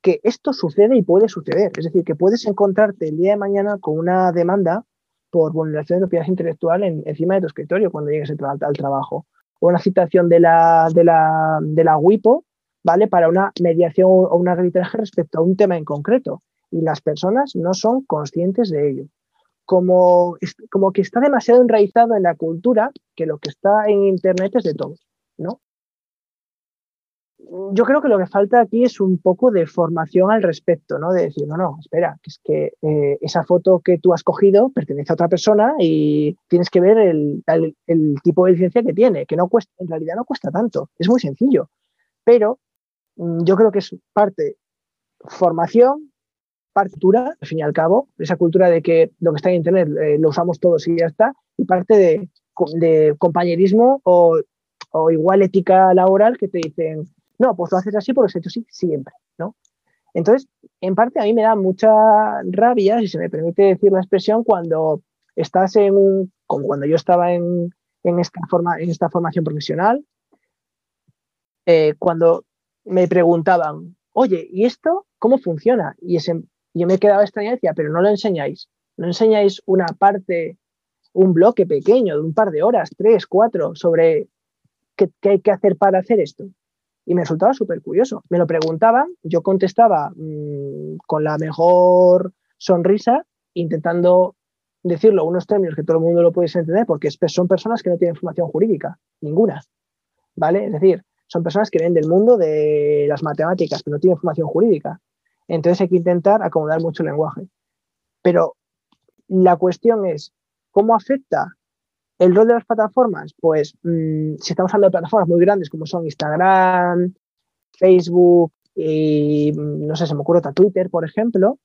que esto sucede y puede suceder. Es decir, que puedes encontrarte el día de mañana con una demanda por vulneración de propiedad intelectual encima de tu escritorio cuando llegues al, trabajo. O una citación de la, de la, de la WIPO, ¿vale? Para una mediación o un arbitraje respecto a un tema en concreto. Y las personas no son conscientes de ello. Como, como que está demasiado enraizado en la cultura que lo que está en Internet es de todo, ¿no? Yo creo que lo que falta aquí es un poco de formación al respecto, ¿no? De decir, no, no, espera, que es que eh, esa foto que tú has cogido pertenece a otra persona y tienes que ver el, tipo de licencia que tiene, que no cuesta, en realidad no cuesta tanto, es muy sencillo. Pero mm, yo creo que es parte formación, parte cultura, al fin y al cabo, esa cultura de que lo que está en Internet eh, lo usamos todos y ya está, y parte de, compañerismo o, o igual ética laboral que te dicen, no, pues lo haces así porque se ha hecho siempre, ¿no? Entonces, en parte a mí me da mucha rabia, si se me permite decir la expresión, cuando estás en un, como cuando yo estaba en, esta, forma, en esta formación profesional, eh, cuando me preguntaban, oye, ¿y esto cómo funciona? Y yo me quedaba extraña y decía, pero no lo enseñáis, no enseñáis una parte, un bloque pequeño de un par de horas, tres, cuatro, sobre qué hay que hacer para hacer esto. Y me resultaba súper curioso. Me lo preguntaban, yo contestaba mm, con la mejor sonrisa, intentando decirlo unos términos que todo el mundo lo puede entender, porque son personas que no tienen formación jurídica, ninguna. ¿Vale? Es decir, son personas que vienen del mundo de las matemáticas, pero no tienen formación jurídica. Entonces hay que intentar acomodar mucho el lenguaje. Pero la cuestión es, ¿cómo afecta el rol de las plataformas, pues mm, si estamos hablando de plataformas muy grandes como son Instagram, Facebook y mm, no sé, se me ocurre otra Twitter, por ejemplo,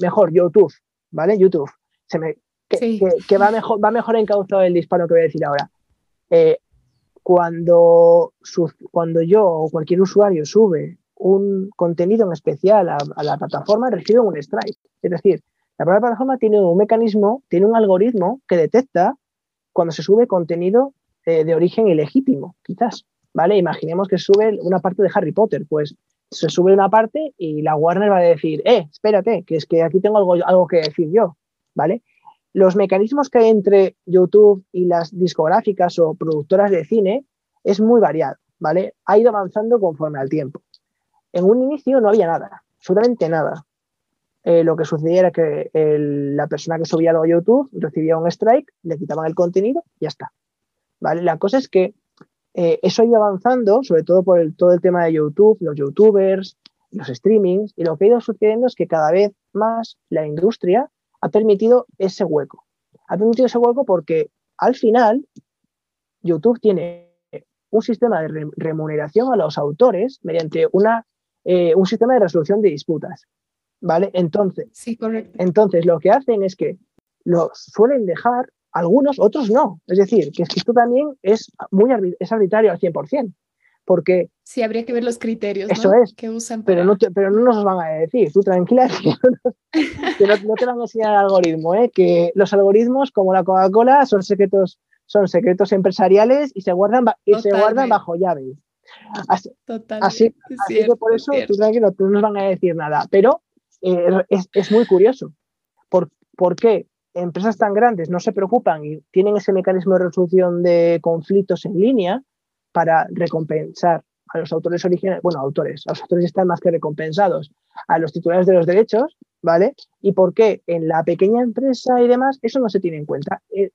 mejor YouTube, ¿vale? YouTube. Se me, que, va, mejor, va mejor encauzado el disparo que voy a decir ahora. Eh, cuando, cuando yo o cualquier usuario sube un contenido en especial a, a, la plataforma, recibe un strike. Es decir, la propia plataforma tiene un mecanismo, tiene un algoritmo que detecta cuando se sube contenido eh, de origen ilegítimo, quizás, ¿vale? Imaginemos que sube una parte de Harry Potter, pues se sube una parte y la Warner va a decir, eh, espérate, que es que aquí tengo algo, algo que decir yo, ¿vale? Los mecanismos que hay entre YouTube y las discográficas o productoras de cine es muy variado, ¿vale? Ha ido avanzando conforme al tiempo. En un inicio no había nada, absolutamente nada. Eh, lo que sucedía era que la persona que subía algo a YouTube recibía un strike, le quitaban el contenido y ya está. ¿Vale? La cosa es que eh, eso ha ido avanzando, sobre todo por todo el tema de YouTube, los youtubers, los streamings, y lo que ha ido sucediendo es que cada vez más la industria ha permitido ese hueco. Ha permitido ese hueco porque al final YouTube tiene un sistema de remuneración a los autores mediante una, eh, un sistema de resolución de disputas. ¿Vale? Entonces, sí, correcto. entonces lo que hacen es que lo suelen dejar algunos, otros no. Es decir, que, es que esto también es muy es arbitrario al 100%. Porque... Sí, habría que ver los criterios eso es, que usan. Pero, no pero no nos van a decir, tú tranquila, que, no, te van a enseñar el algoritmo, ¿eh? que los algoritmos, como la Coca-Cola, son secretos, son secretos empresariales y se guardan, y se guardan bajo llave. Así, así, que por eso, tú tranquilo, no nos van a decir nada. Pero eh, es, muy curioso. ¿Por, ¿Por qué empresas tan grandes no se preocupan y tienen ese mecanismo de resolución de conflictos en línea para recompensar a los autores originales, bueno, autores, los autores están más que recompensados, a los titulares de los derechos, ¿vale? Y por qué en la pequeña empresa y demás eso no se tiene en cuenta. Eh,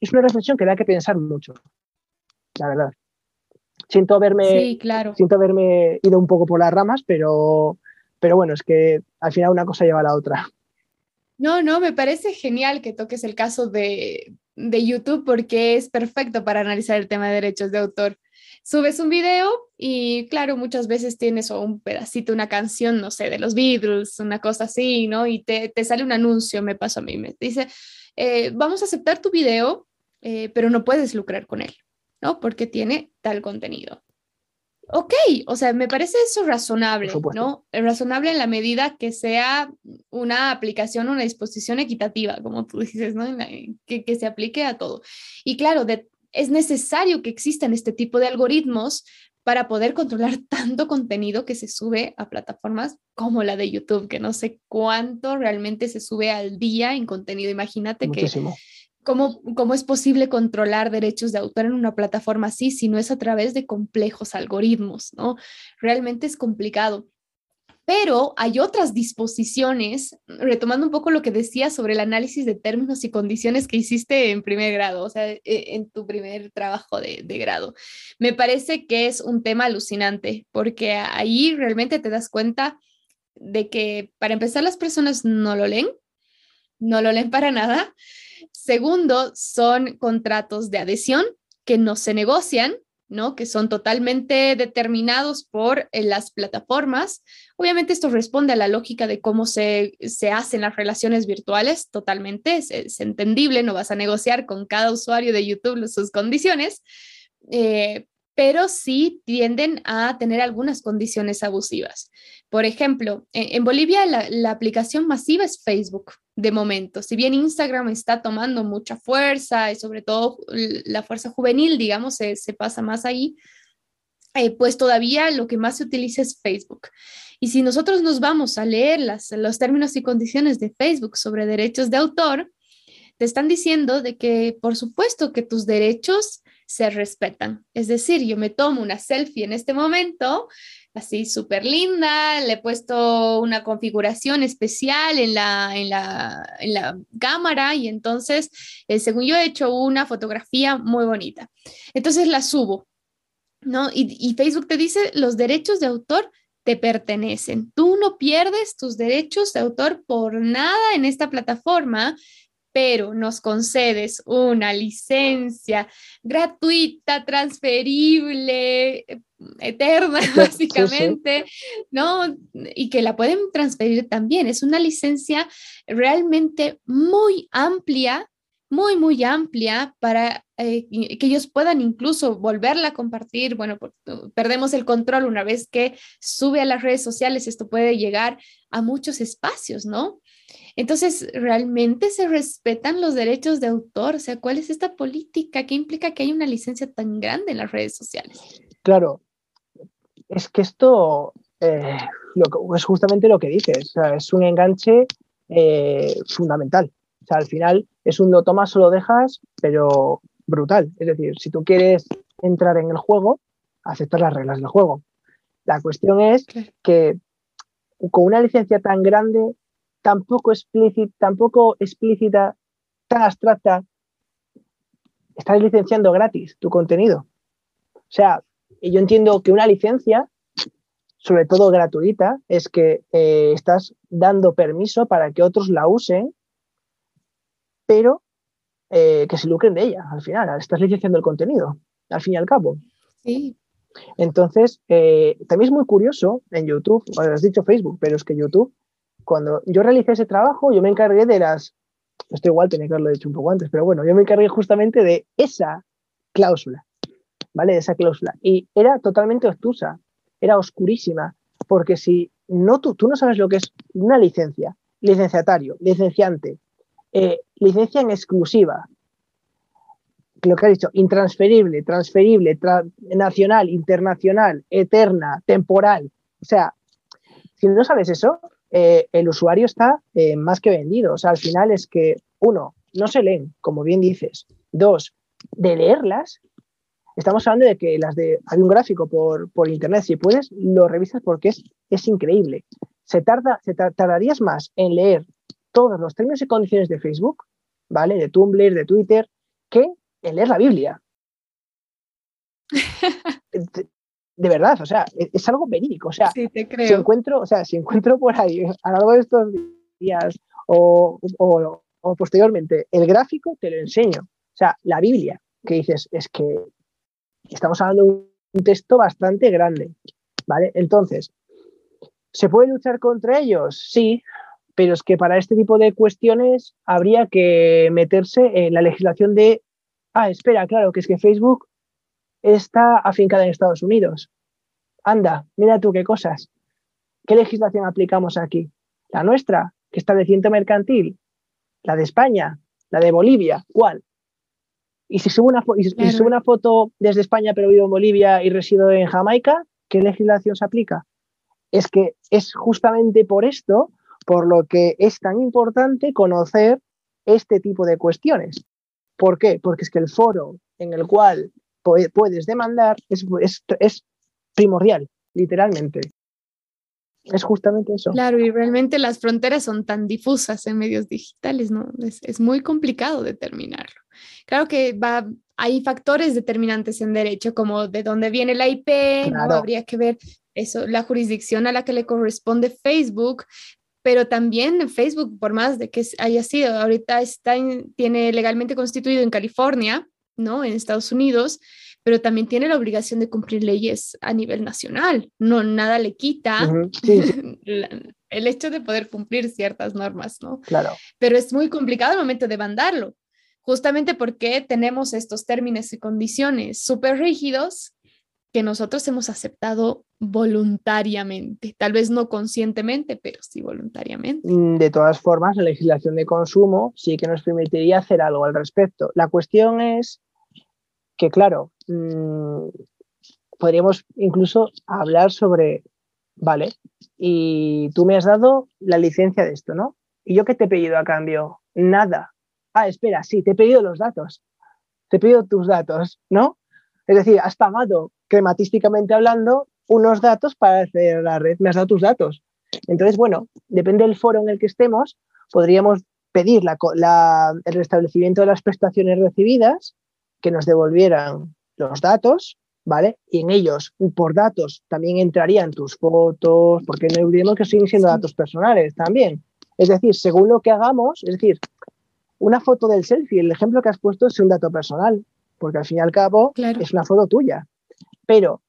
es una reflexión que da que pensar mucho, la verdad. Siento haberme, claro. siento haberme ido un poco por las ramas, pero pero bueno, es que al final una cosa lleva a la otra. No, no, me parece genial que toques el caso de, de YouTube porque es perfecto para analizar el tema de derechos de autor. Subes un video y claro, muchas veces tienes un pedacito, una canción, no sé, de los Beatles, una cosa así, ¿no? Y te, te sale un anuncio, me pasó a mí, me dice, eh, vamos a aceptar tu video, eh, pero no puedes lucrar con él, ¿no? Porque tiene tal contenido ok, o sea, me parece eso razonable, ¿no? Razonable en la medida que sea una aplicación, una disposición equitativa, como tú dices, ¿no? que, que, se aplique a todo. Y claro, es necesario que existan este tipo de algoritmos para poder controlar tanto contenido que se sube a plataformas como la de YouTube, que no sé cuánto realmente se sube al día en contenido. Imagínate Muchísimo. que ¿Cómo, ¿Cómo, es posible controlar derechos de autor en una plataforma así si no es a través de complejos algoritmos? ¿no? Realmente es complicado. Pero hay otras disposiciones, retomando un poco lo que decía sobre el análisis de términos y condiciones que hiciste en primer grado, o sea, e, en tu primer trabajo de, de grado. Me parece que es un tema alucinante, porque ahí realmente te das cuenta de que, para empezar, las personas no lo leen, no lo leen para nada. Segundo, son contratos de adhesión que no se negocian, ¿no? Que son totalmente determinados por eh, las plataformas. Obviamente esto responde a la lógica de cómo se, hacen las relaciones virtuales, totalmente, es, entendible, no vas a negociar con cada usuario de YouTube sus condiciones, eh, pero sí tienden a tener algunas condiciones abusivas. Por ejemplo, en, Bolivia la, aplicación masiva es Facebook de momento. Si bien Instagram está tomando mucha fuerza y sobre todo la fuerza juvenil, digamos, se, pasa más ahí, eh, pues todavía lo que más se utiliza es Facebook. Y si nosotros nos vamos a leer las, los términos y condiciones de Facebook sobre derechos de autor, te están diciendo de que por supuesto que tus derechos se respetan. Es decir, yo me tomo una selfie en este momento, así súper linda, le he puesto una configuración especial en la, en la, cámara y entonces, eh, según yo, he hecho una fotografía muy bonita. Entonces la subo, ¿no? Y Facebook te dice, los derechos de autor te pertenecen. Tú no pierdes tus derechos de autor por nada en esta plataforma pero nos concedes una licencia gratuita, transferible, eterna, básicamente, ¿no? Y que la pueden transferir también. Es una licencia realmente muy amplia, muy, muy amplia para eh, que ellos puedan incluso volverla a compartir. Bueno, perdemos el control una vez que sube a las redes sociales, esto puede llegar a muchos espacios, ¿no? Entonces, ¿realmente se respetan los derechos de autor? O sea, ¿cuál es esta política que implica que hay una licencia tan grande en las redes sociales? Claro, es que esto eh, es justamente lo que dices, es un enganche eh, fundamental. O sea, al final es un lo tomas o lo dejas, pero brutal. Es decir, si tú quieres entrar en el juego, aceptar las reglas del juego. La cuestión es que con una licencia tan grande tampoco explícita, tampoco explícita, tan abstracta, estás licenciando gratis tu contenido. O sea, yo entiendo que una licencia, sobre todo gratuita, es que eh, estás dando permiso para que otros la usen, pero eh, que se lucren de ella al final. Estás licenciando el contenido, al fin y al cabo. Sí. Entonces, eh, también es muy curioso en YouTube, bueno, has dicho Facebook, pero es que YouTube cuando yo realicé ese trabajo, yo me encargué de las, esto igual tenía que haberlo dicho un poco antes, pero bueno, yo me encargué justamente de esa cláusula, ¿vale? De esa cláusula. Y era totalmente obtusa, era oscurísima, porque si no tú, tú no sabes lo que es una licencia, licenciatario, licenciante, eh, licencia en exclusiva, lo que ha dicho, intransferible, transferible, nacional, internacional, eterna, temporal. O sea, si no sabes eso, eh, el usuario está eh, más que vendido. O sea, al final es que, uno, no se leen, como bien dices. Dos, de leerlas, estamos hablando de que las de. Hay un gráfico por, internet, si puedes, lo revisas porque es, es increíble. Se tarda, se tardarías más en leer todos los términos y condiciones de Facebook, ¿vale? De Tumblr, de Twitter, que en leer la Biblia. de verdad, o sea, e-, es, algo verídico. O sea, Si encuentro, o sea, si encuentro por ahí a lo largo de estos días o, posteriormente el gráfico, te lo enseño. O sea, la Biblia, que dices, es que estamos hablando de un texto bastante grande. ¿Vale? Entonces, ¿se puede luchar contra ellos? Sí, pero es que para este tipo de cuestiones habría que meterse en la legislación de, ah, espera, claro, que es que Facebook está afincada en Estados Unidos. anda, mira tú qué cosas. ¿Qué legislación aplicamos aquí? ¿La nuestra, que establecimiento mercantil? ¿La de España? ¿La de Bolivia? ¿Cuál? Y si subo una, y una foto desde España pero vivo en Bolivia y resido en Jamaica, ¿qué legislación se aplica? Es que es justamente por esto por lo que es tan importante conocer este tipo de cuestiones. ¿Por qué? Porque es que el foro en el cual puedes demandar es, es primordial, literalmente. Es justamente eso. Claro, y realmente las fronteras son tan difusas en medios digitales, ¿no? Es, muy complicado determinarlo. Claro que va, hay factores determinantes en derecho, como de dónde viene la IP, ¿no? Habría que ver eso, la jurisdicción a la que le corresponde Facebook, pero también Facebook, por más de que haya sido, ahorita está tiene legalmente constituido en California, ¿no? En Estados Unidos, pero también tiene la obligación de cumplir leyes a nivel nacional. No, nada le quita el hecho de poder cumplir ciertas normas, ¿no? Claro. Pero es muy complicado el momento de mandarlo, justamente porque tenemos estos términos y condiciones súper rígidos que nosotros hemos aceptado voluntariamente, tal vez no conscientemente, pero sí voluntariamente. Mm, de todas formas, la legislación de consumo sí que nos permitiría hacer algo al respecto. La cuestión es que, claro, mm, podríamos incluso hablar sobre, vale, y tú me has dado la licencia de esto, ¿no? ¿Y yo qué te he pedido a cambio? Nada. Ah, espera, sí, te he pedido los datos. Te he pedido tus datos, ¿no? Es decir, has pagado crematísticamente hablando unos datos para hacer la red, me has dado tus datos. Entonces, bueno, depende del foro en el que estemos, podríamos pedir el restablecimiento de las prestaciones recibidas, que nos devolvieran los datos, ¿vale? Y en ellos, por datos, también entrarían tus fotos, porque no olvidemos que siguen siendo datos personales también. Es decir, según lo que hagamos, es decir, una foto del selfie, el ejemplo que has puesto es un dato personal, porque al fin y al cabo es una foto tuya. Pero,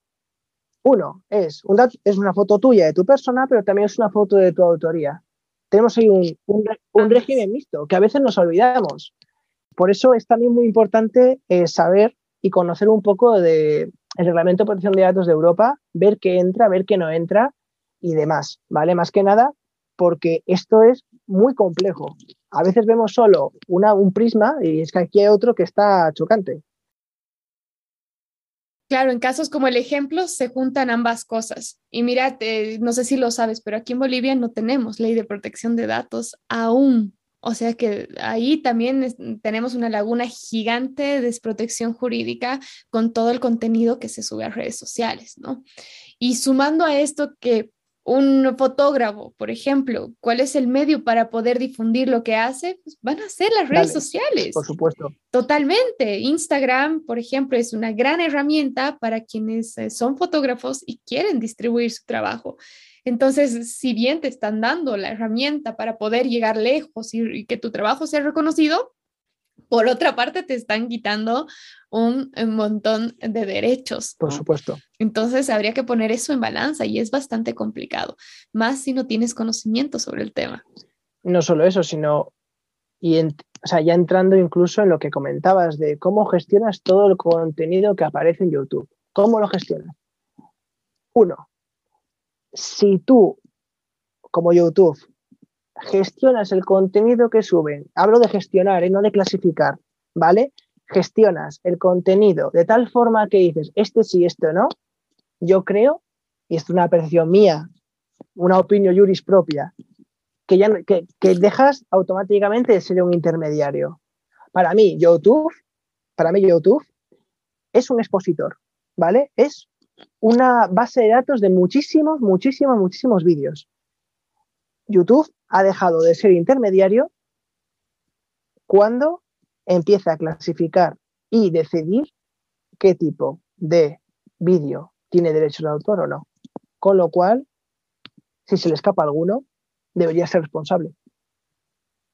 uno, es, un es una foto tuya de tu persona, pero también es una foto de tu autoría. Tenemos ahí un, un, un régimen mixto, que a veces nos olvidamos. Por eso es también muy importante eh, saber y conocer un poco del reglamento de protección de datos de Europa, ver qué entra, ver qué no entra y demás, ¿vale? Más que nada porque esto es muy complejo. A veces vemos solo un prisma y es que aquí hay otro que está chocante. Claro, en casos como el ejemplo se juntan ambas cosas. Y mira, no sé si lo sabes, pero aquí en Bolivia no tenemos ley de protección de datos aún. O sea que ahí también tenemos una laguna gigante de desprotección jurídica con todo el contenido que se sube a redes sociales, ¿no? Y sumando a esto que un fotógrafo, por ejemplo, ¿cuál es el medio para poder difundir lo que hace? Pues van a ser las redes sociales. Por supuesto. Totalmente. Instagram, por ejemplo, es una gran herramienta para quienes eh, son fotógrafos y quieren distribuir su trabajo. Entonces, si bien te están dando la herramienta para poder llegar lejos y, que tu trabajo sea reconocido, por otra parte te están quitando un, montón de derechos. Por supuesto. Entonces habría que poner eso en balanza y es bastante complicado, más si no tienes conocimiento sobre el tema. No solo eso, sino, y o sea, ya entrando incluso en lo que comentabas de cómo gestionas todo el contenido que aparece en YouTube. ¿Cómo lo gestionas? Uno, si tú, como YouTube, gestionas el contenido que suben, hablo de gestionar, ¿eh? no de clasificar, ¿vale? Gestionas el contenido de tal forma que dices, este sí, este no, yo creo, y esto es una percepción mía, una opinión juris propia, que, ya, que dejas automáticamente de ser un intermediario. Para mí, YouTube, para mí, YouTube es un expositor, ¿vale? Es una base de datos de muchísimos, muchísimos, muchísimos vídeos. YouTube ha dejado de ser intermediario cuando empieza a clasificar y decidir qué tipo de vídeo tiene derecho de autor o no. Con lo cual, si se le escapa alguno, debería ser responsable.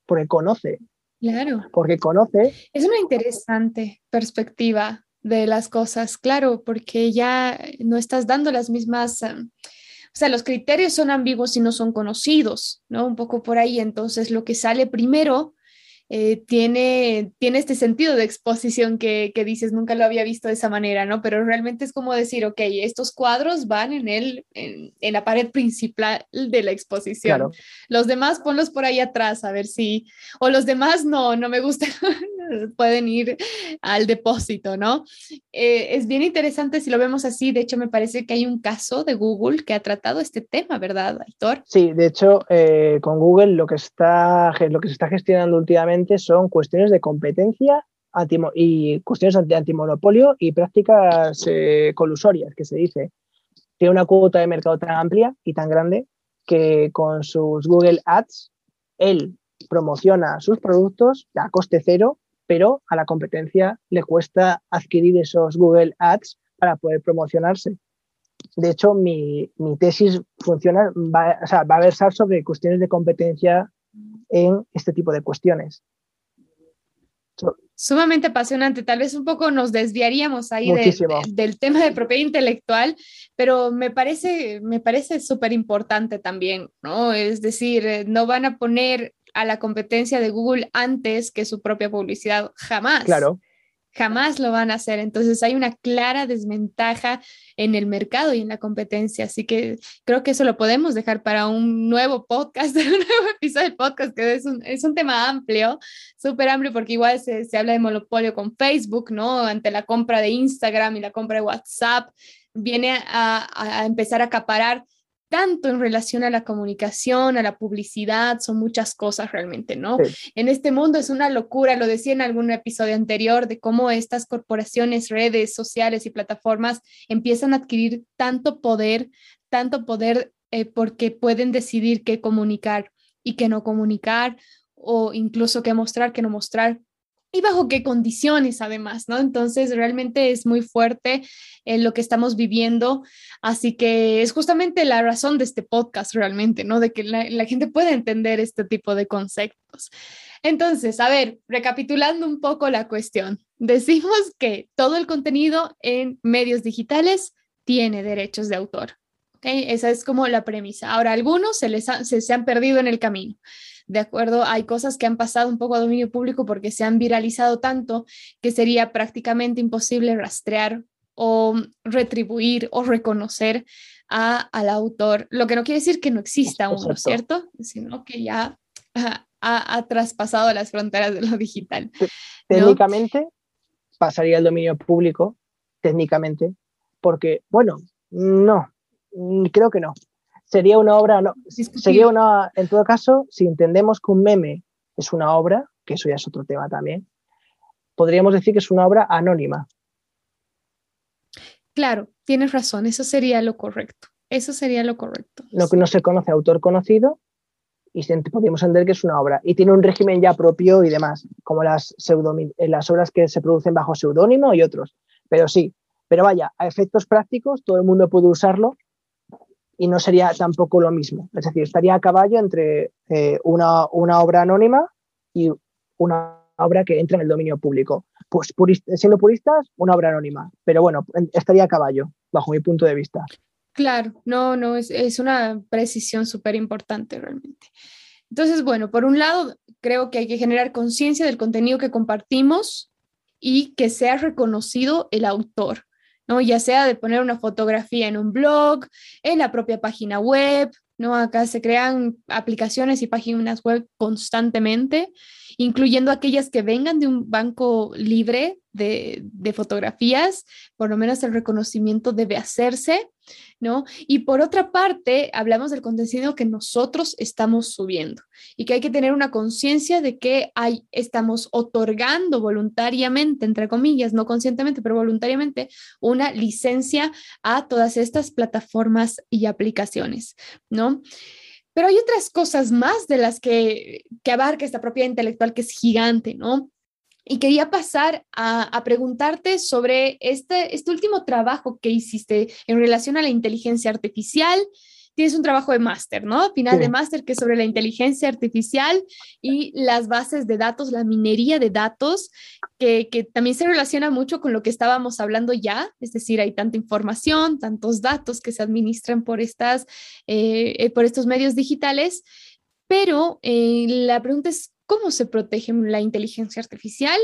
Porque conoce. Claro. Porque conoce. Es una interesante perspectiva de las cosas, claro, porque ya no estás dando las mismas, eh, o sea, los criterios son ambiguos y no son conocidos, ¿no? Un poco por ahí, entonces lo que sale primero eh, tiene, tiene este sentido de exposición que, que, dices, nunca lo había visto de esa manera, ¿no? Pero realmente es como decir, ok, estos cuadros van en, el, en, en la pared principal de la exposición. Los demás ponlos por ahí atrás, a ver si, o los demás no, no me gustan, pueden ir al depósito, ¿no? Eh, es bien interesante si lo vemos así, de hecho me parece que hay un caso de Google que ha tratado este tema, ¿verdad, Aitor? Sí, de hecho, eh, con Google lo que, está, lo que se está gestionando últimamente son cuestiones de competencia y cuestiones antimonopolio y prácticas eh, colusorias, que se dice. Tiene una cuota de mercado tan amplia y tan grande que con sus Google Ads, él promociona sus productos a coste cero, pero a la competencia le cuesta adquirir esos Google Ads para poder promocionarse. De hecho, mi, tesis funciona, va, va a versar sobre cuestiones de competencia en este tipo de cuestiones. Sumamente apasionante, tal vez un poco nos desviaríamos ahí del tema de propiedad intelectual, pero me parece, me parece súper importante también, ¿no? Es decir, eh, no van a poner a la competencia de Google antes que su propia publicidad, jamás. Claro jamás lo van a hacer. Entonces hay una clara desventaja en el mercado y en la competencia. Así que creo que eso lo podemos dejar para un nuevo podcast, un nuevo episodio del podcast, que es un, es un tema amplio, súper amplio, porque igual se, se habla de monopolio con Facebook, ¿no? Ante la compra de Instagram y la compra de WhatsApp, viene a, a empezar a acaparar tanto en relación a la comunicación, a la publicidad, son muchas cosas realmente, ¿no? En este mundo es una locura, lo decía en algún episodio anterior, de cómo estas corporaciones, redes sociales y plataformas empiezan a adquirir tanto poder, tanto poder eh, porque pueden decidir qué comunicar y qué no comunicar, o incluso qué mostrar, qué no mostrar y bajo qué condiciones además, ¿no? Entonces realmente es muy fuerte en lo que estamos viviendo, así que es justamente la razón de este podcast realmente, ¿no? De que la, gente pueda entender este tipo de conceptos. Entonces, a ver, recapitulando un poco la cuestión, decimos que todo el contenido en medios digitales tiene derechos de autor. ¿okay? Esa es como la premisa. Ahora, algunos se, les se han perdido en el camino de acuerdo, hay cosas que han pasado un poco a dominio público porque se han viralizado tanto que sería prácticamente imposible rastrear o retribuir o reconocer a, al autor, lo que no quiere decir que no exista uno, ¿cierto? Sino que ya ha, ha, traspasado las fronteras de lo digital. Técnicamente pasaría al dominio público, técnicamente, porque, bueno, no, creo que no sería una obra, no, sería una, en todo caso, si entendemos que un meme es una obra, que eso ya es otro tema también, podríamos decir que es una obra anónima. Claro, tienes razón, eso sería lo correcto. Eso sería lo correcto. No, que no se conoce autor conocido y podríamos entender que es una obra. Y tiene un régimen ya propio y demás, como las, las obras que se producen bajo seudónimo y otros. Pero sí, pero vaya, a efectos prácticos todo el mundo puede usarlo y no sería tampoco lo mismo. Es decir, estaría a caballo entre eh, una, obra anónima y una obra que entra en el dominio público. Pues siendo puristas, una obra anónima, pero bueno, estaría a caballo, bajo mi punto de vista. Claro, no, no, es, es una precisión súper importante realmente. Entonces, bueno, por un lado, creo que hay que generar conciencia del contenido que compartimos y que sea reconocido el autor. ¿No? Ya sea de poner una fotografía en un blog, en la propia página web, ¿no? Acá se crean aplicaciones y páginas web constantemente, incluyendo aquellas que vengan de un banco libre de, fotografías, por lo menos el reconocimiento debe hacerse ¿no? Y por otra parte, hablamos del contenido que nosotros estamos subiendo y que hay que tener una conciencia de que hay, estamos otorgando voluntariamente, entre comillas, no conscientemente, pero voluntariamente, una licencia a todas estas plataformas y aplicaciones, ¿no? Pero hay otras cosas más de las que, que abarca esta propiedad intelectual que es gigante, ¿no? Y quería pasar a, preguntarte sobre este, este último trabajo que hiciste en relación a la inteligencia artificial. Tienes un trabajo de máster, ¿no? Final de máster que es sobre la inteligencia artificial y las bases de datos, la minería de datos, que, que también se relaciona mucho con lo que estábamos hablando ya, es decir, hay tanta información, tantos datos que se administran por, estas, eh, eh, por estos medios digitales, pero eh, la pregunta es, cómo se protege la inteligencia artificial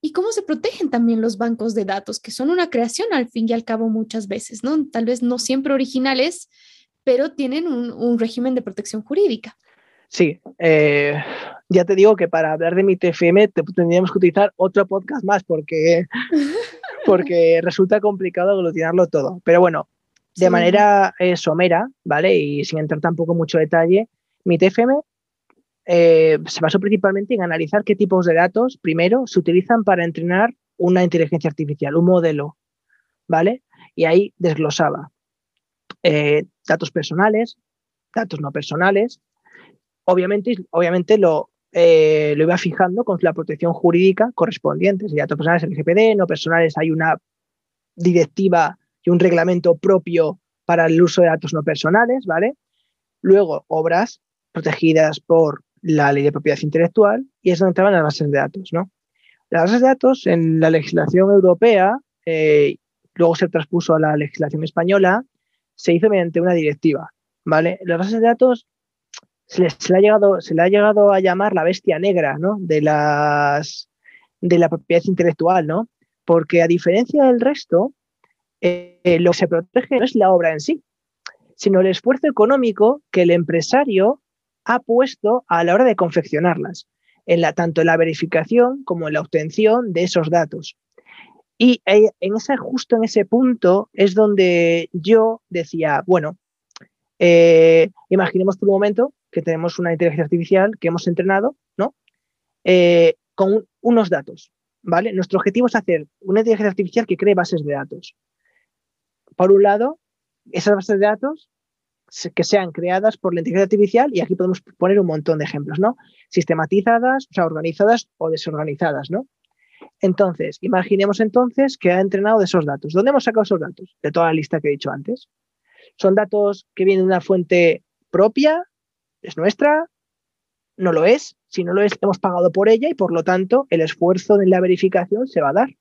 y cómo se protegen también los bancos de datos, que son una creación al fin y al cabo muchas veces, ¿no? Tal vez no siempre originales, pero tienen un, régimen de protección jurídica. Sí, eh, ya te digo que para hablar de mi TFM tendríamos que utilizar otro podcast más porque, porque resulta complicado aglutinarlo todo. Pero bueno, de manera eh, somera, ¿vale? Y sin entrar tampoco mucho detalle, mi TFM eh, se basó principalmente en analizar qué tipos de datos, primero, se utilizan para entrenar una inteligencia artificial, un modelo, ¿vale? Y ahí desglosaba eh, datos personales, datos no personales. Obviamente, obviamente lo, lo iba fijando con la protección jurídica correspondiente. Si datos personales el GPD, no personales hay una directiva y un reglamento propio para el uso de datos no personales, ¿vale? Luego, obras protegidas por la ley de propiedad intelectual y es donde entraban las bases de datos, ¿no? Las bases de datos en la legislación europea, eh, luego se transpuso a la legislación española, se hizo mediante una directiva, ¿vale? Las bases de datos se, le, ha llegado, ha llegado a llamar la bestia negra, ¿no? De, las, de la propiedad intelectual, ¿no? Porque a diferencia del resto, eh, lo que se protege no es la obra en sí, sino el esfuerzo económico que el empresario ha puesto a la hora de confeccionarlas, en la, tanto en la verificación como en la obtención de esos datos. Y eh, en ese, justo en ese punto es donde yo decía, bueno, eh, imaginemos por un momento que tenemos una inteligencia artificial que hemos entrenado, ¿no? con unos datos, ¿vale? Nuestro objetivo es hacer una inteligencia artificial que cree bases de datos por un lado, esas bases de datos que sean creadas por la inteligencia artificial, y aquí podemos poner un montón de ejemplos, ¿no? Sistematizadas, o sea, organizadas o desorganizadas, ¿no? Entonces, imaginemos entonces que ha entrenado de esos datos. ¿Dónde hemos sacado esos datos? De toda la lista que he dicho antes. ¿Son datos que vienen de una fuente propia? ¿Es nuestra? No lo es. Si no lo es, hemos pagado por ella y por lo tanto el esfuerzo de la verificación se va a dar.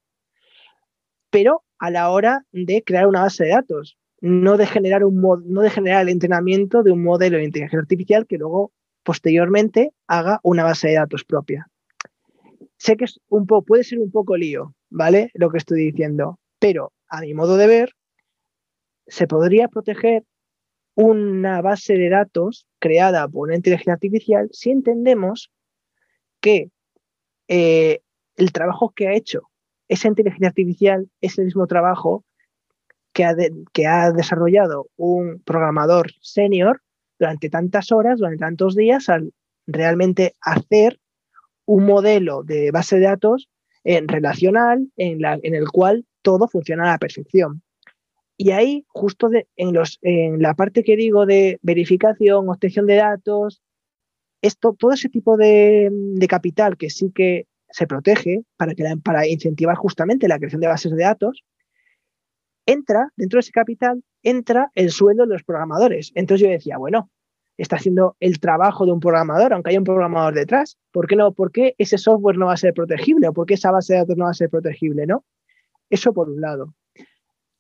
Pero a la hora de crear una base de datos, no de generar, el entrenamiento de un modelo de inteligencia artificial que luego posteriormente haga una base de datos propia. Sé que es un puede ser un poco lío, ¿vale? Lo que estoy diciendo, pero a mi modo de ver, se podría proteger una base de datos creada por una inteligencia artificial si entendemos que eh, el trabajo que ha hecho esa inteligencia artificial es el mismo trabajo que ha, que ha desarrollado un programador senior durante tantas horas, durante tantos días, al realmente hacer un modelo de base de datos en relacional en, la, en el cual todo funciona a la perfección. Y ahí, justo en, los, en la parte que digo de verificación, obtención de datos, esto, todo ese tipo de, de capital que sí que se protege para, que para incentivar justamente la creación de bases de datos, entra, dentro de ese capital, entra el sueldo de los programadores. Entonces yo decía, bueno, está haciendo el trabajo de un programador, aunque haya un programador detrás. ¿Por qué no? ¿Por qué ese software no va a ser protegible? ¿O por qué esa base de datos no va a ser protegible? ¿no? Eso por un lado.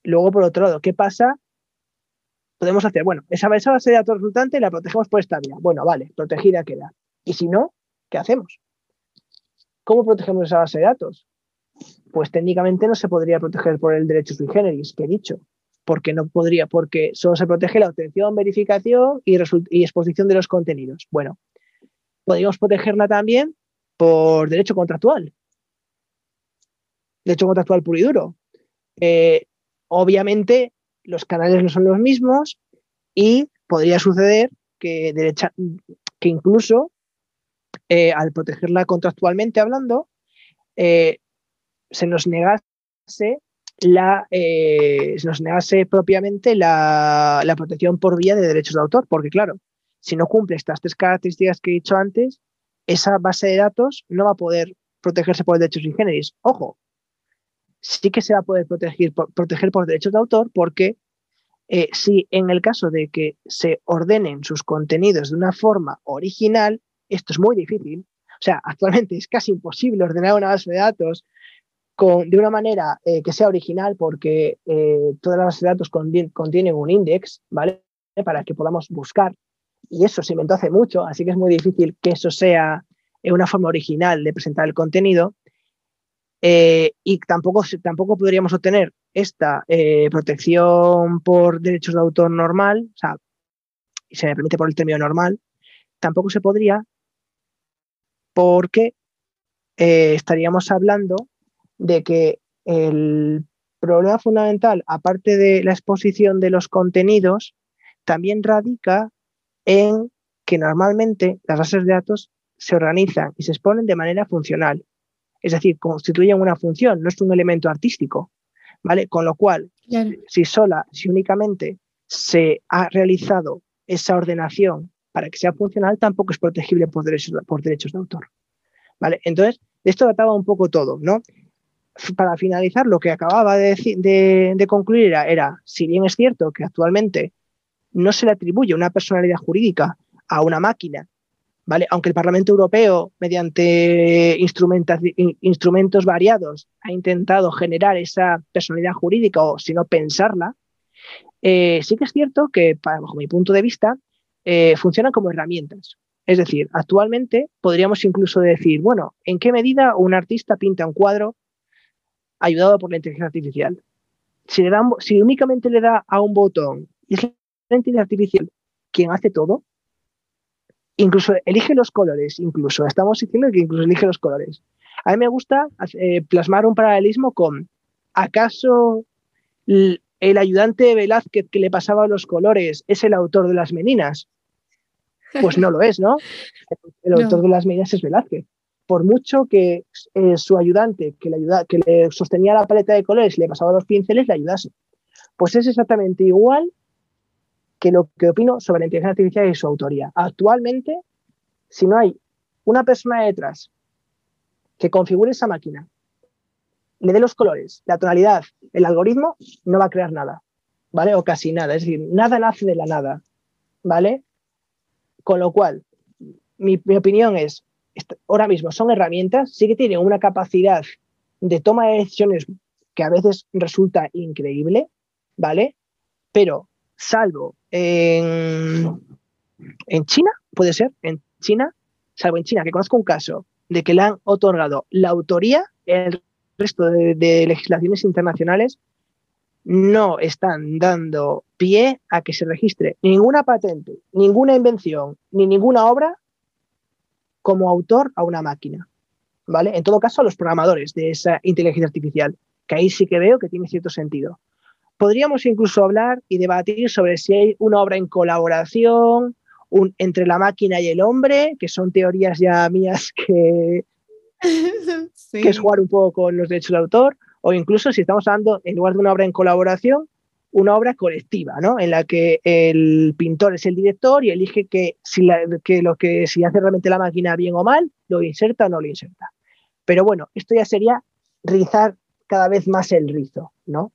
Luego, por otro lado, ¿qué pasa? Podemos hacer, bueno, esa, esa base de datos resultante la protegemos por esta vía. Bueno, vale, protegida queda. Y si no, ¿qué hacemos? ¿Cómo protegemos esa base de datos? Pues técnicamente no se podría proteger por el derecho sui generis, que he dicho, porque no podría, porque solo se protege la obtención, verificación y, exposición de los contenidos. Bueno, podríamos protegerla también por derecho contractual. Derecho contractual puro y duro. Eh, obviamente, los canales no son los mismos y podría suceder que, que incluso eh, al protegerla contractualmente hablando, eh, se nos negase la, eh, se nos negase propiamente la, protección por vía de derechos de autor, porque claro, si no cumple estas tres características que he dicho antes, esa base de datos no va a poder protegerse por derechos generis. Ojo, sí que se va a poder proteger por, proteger por derechos de autor porque si en el caso de que se ordenen sus contenidos de una forma original, esto es muy difícil. O sea, actualmente es casi imposible ordenar una base de datos de una manera eh, que sea original porque eh, todas las bases de datos contienen un index, ¿vale? Para que podamos buscar. Y eso se inventó hace mucho, así que es muy difícil que eso sea una forma original de presentar el contenido. Eh, y tampoco, tampoco podríamos obtener esta eh, protección por derechos de autor normal, o sea, se me permite por el término normal, tampoco se podría porque eh, estaríamos hablando de que el problema fundamental, aparte de la exposición de los contenidos, también radica en que normalmente las bases de datos se organizan y se exponen de manera funcional. Es decir, constituyen una función, no es un elemento artístico. ¿Vale? Con lo cual, si sola, si únicamente se ha realizado esa ordenación para que sea funcional, tampoco es protegible por derechos, por derechos de autor. ¿Vale? Entonces, de esto trataba un poco todo, ¿no? Para finalizar, lo que acababa de, de concluir era, era, si bien es cierto que actualmente no se le atribuye una personalidad jurídica a una máquina, ¿vale? Aunque el Parlamento Europeo, mediante instrumentos variados, ha intentado generar esa personalidad jurídica o, si no, pensarla, eh, sí que es cierto que, bajo mi punto de vista, eh, funcionan como herramientas. Es decir, actualmente podríamos incluso decir, bueno, ¿en qué medida un artista pinta un cuadro ayudado por la inteligencia artificial? Si, le si únicamente le da a un botón y es la inteligencia artificial quien hace todo, incluso elige los colores, incluso, estamos diciendo que incluso elige los colores. A mí me gusta eh, plasmar un paralelismo con, ¿acaso el ayudante de Velázquez que le pasaba los colores es el autor de las meninas? Pues no lo es, ¿no? El autor de las meninas es Velázquez. Por mucho que eh, su ayudante que le, que le sostenía la paleta de colores y le pasaba los pinceles le ayudase. Pues es exactamente igual que lo que opino sobre la inteligencia artificial y su autoría. Actualmente, si no hay una persona detrás que configure esa máquina, le dé los colores, la tonalidad, el algoritmo, no va a crear nada, ¿vale? O casi nada, es decir, nada nace de la nada, ¿vale? Con lo cual, mi opinión es, ahora mismo son herramientas, sí que tienen una capacidad de toma de decisiones que a veces resulta increíble, ¿vale? Pero salvo en, China, puede ser, en China, salvo en China, que conozco un caso de que le han otorgado la autoría, el resto de, legislaciones internacionales no están dando pie a que se registre ninguna patente, ninguna invención, ni ninguna obra como autor a una máquina. ¿Vale? En todo caso, a los programadores de esa inteligencia artificial, que ahí sí que veo que tiene cierto sentido. Podríamos incluso hablar y debatir sobre si hay una obra en colaboración un, entre la máquina y el hombre, que son teorías ya mías que, que es jugar un poco con los derechos de autor, o incluso si estamos hablando, en lugar de una obra en colaboración, una obra colectiva, ¿no? En la que el pintor es el director y elige que, si que lo que si hace realmente la máquina bien o mal, lo inserta o no lo inserta. Pero bueno, esto ya sería rizar cada vez más el rizo, ¿no?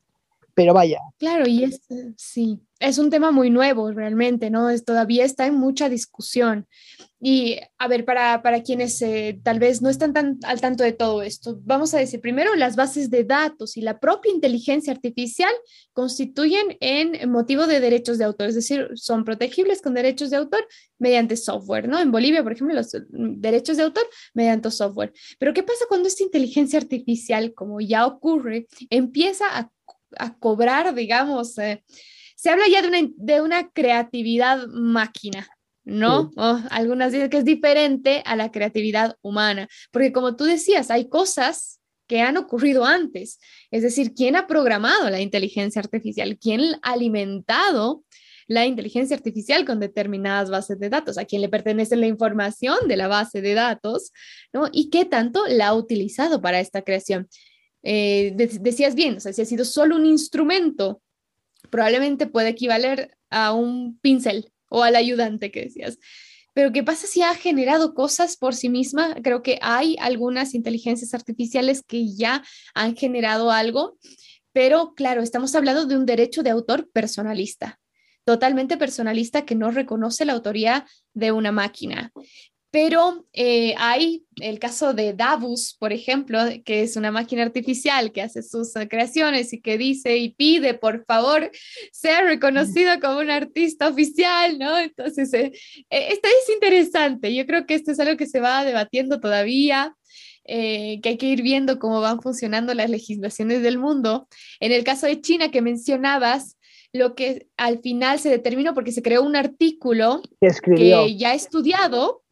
pero vaya. Claro, y es, sí, es un tema muy nuevo realmente, ¿no? Es, todavía está en mucha discusión. Y a ver, para, para quienes eh, tal vez no están tan al tanto de todo esto, vamos a decir primero, las bases de datos y la propia inteligencia artificial constituyen en motivo de derechos de autor, es decir, son protegibles con derechos de autor mediante software, ¿no? En Bolivia, por ejemplo, los derechos de autor mediante software. Pero ¿qué pasa cuando esta inteligencia artificial, como ya ocurre, empieza a a cobrar, digamos, eh, se habla ya de una, de una creatividad máquina, ¿no? algunas dicen que es diferente a la creatividad humana, porque como tú decías, hay cosas que han ocurrido antes, es decir, ¿quién ha programado la inteligencia artificial? ¿Quién ha alimentado la inteligencia artificial con determinadas bases de datos? ¿A quién le pertenece la información de la base de datos? ¿no? ¿Y qué tanto la ha utilizado para esta creación? Eh, decías bien, o sea, si ha sido solo un instrumento, probablemente puede equivaler a un pincel o al ayudante que decías. Pero ¿qué pasa si ha generado cosas por sí misma? Creo que hay algunas inteligencias artificiales que ya han generado algo, pero claro, estamos hablando de un derecho de autor personalista, totalmente personalista que no reconoce la autoría de una máquina. Pero eh, hay el caso de Davus, por ejemplo, que es una máquina artificial que hace sus eh, creaciones y que dice y pide, por favor, ser reconocido como un artista oficial, ¿no? Entonces, eh, esto es interesante. Yo creo que esto es algo que se va debatiendo todavía. que hay que ir viendo cómo van funcionando las legislaciones del mundo. En el caso de China que mencionabas, lo que al final se determinó porque se creó un artículo que ya estudiado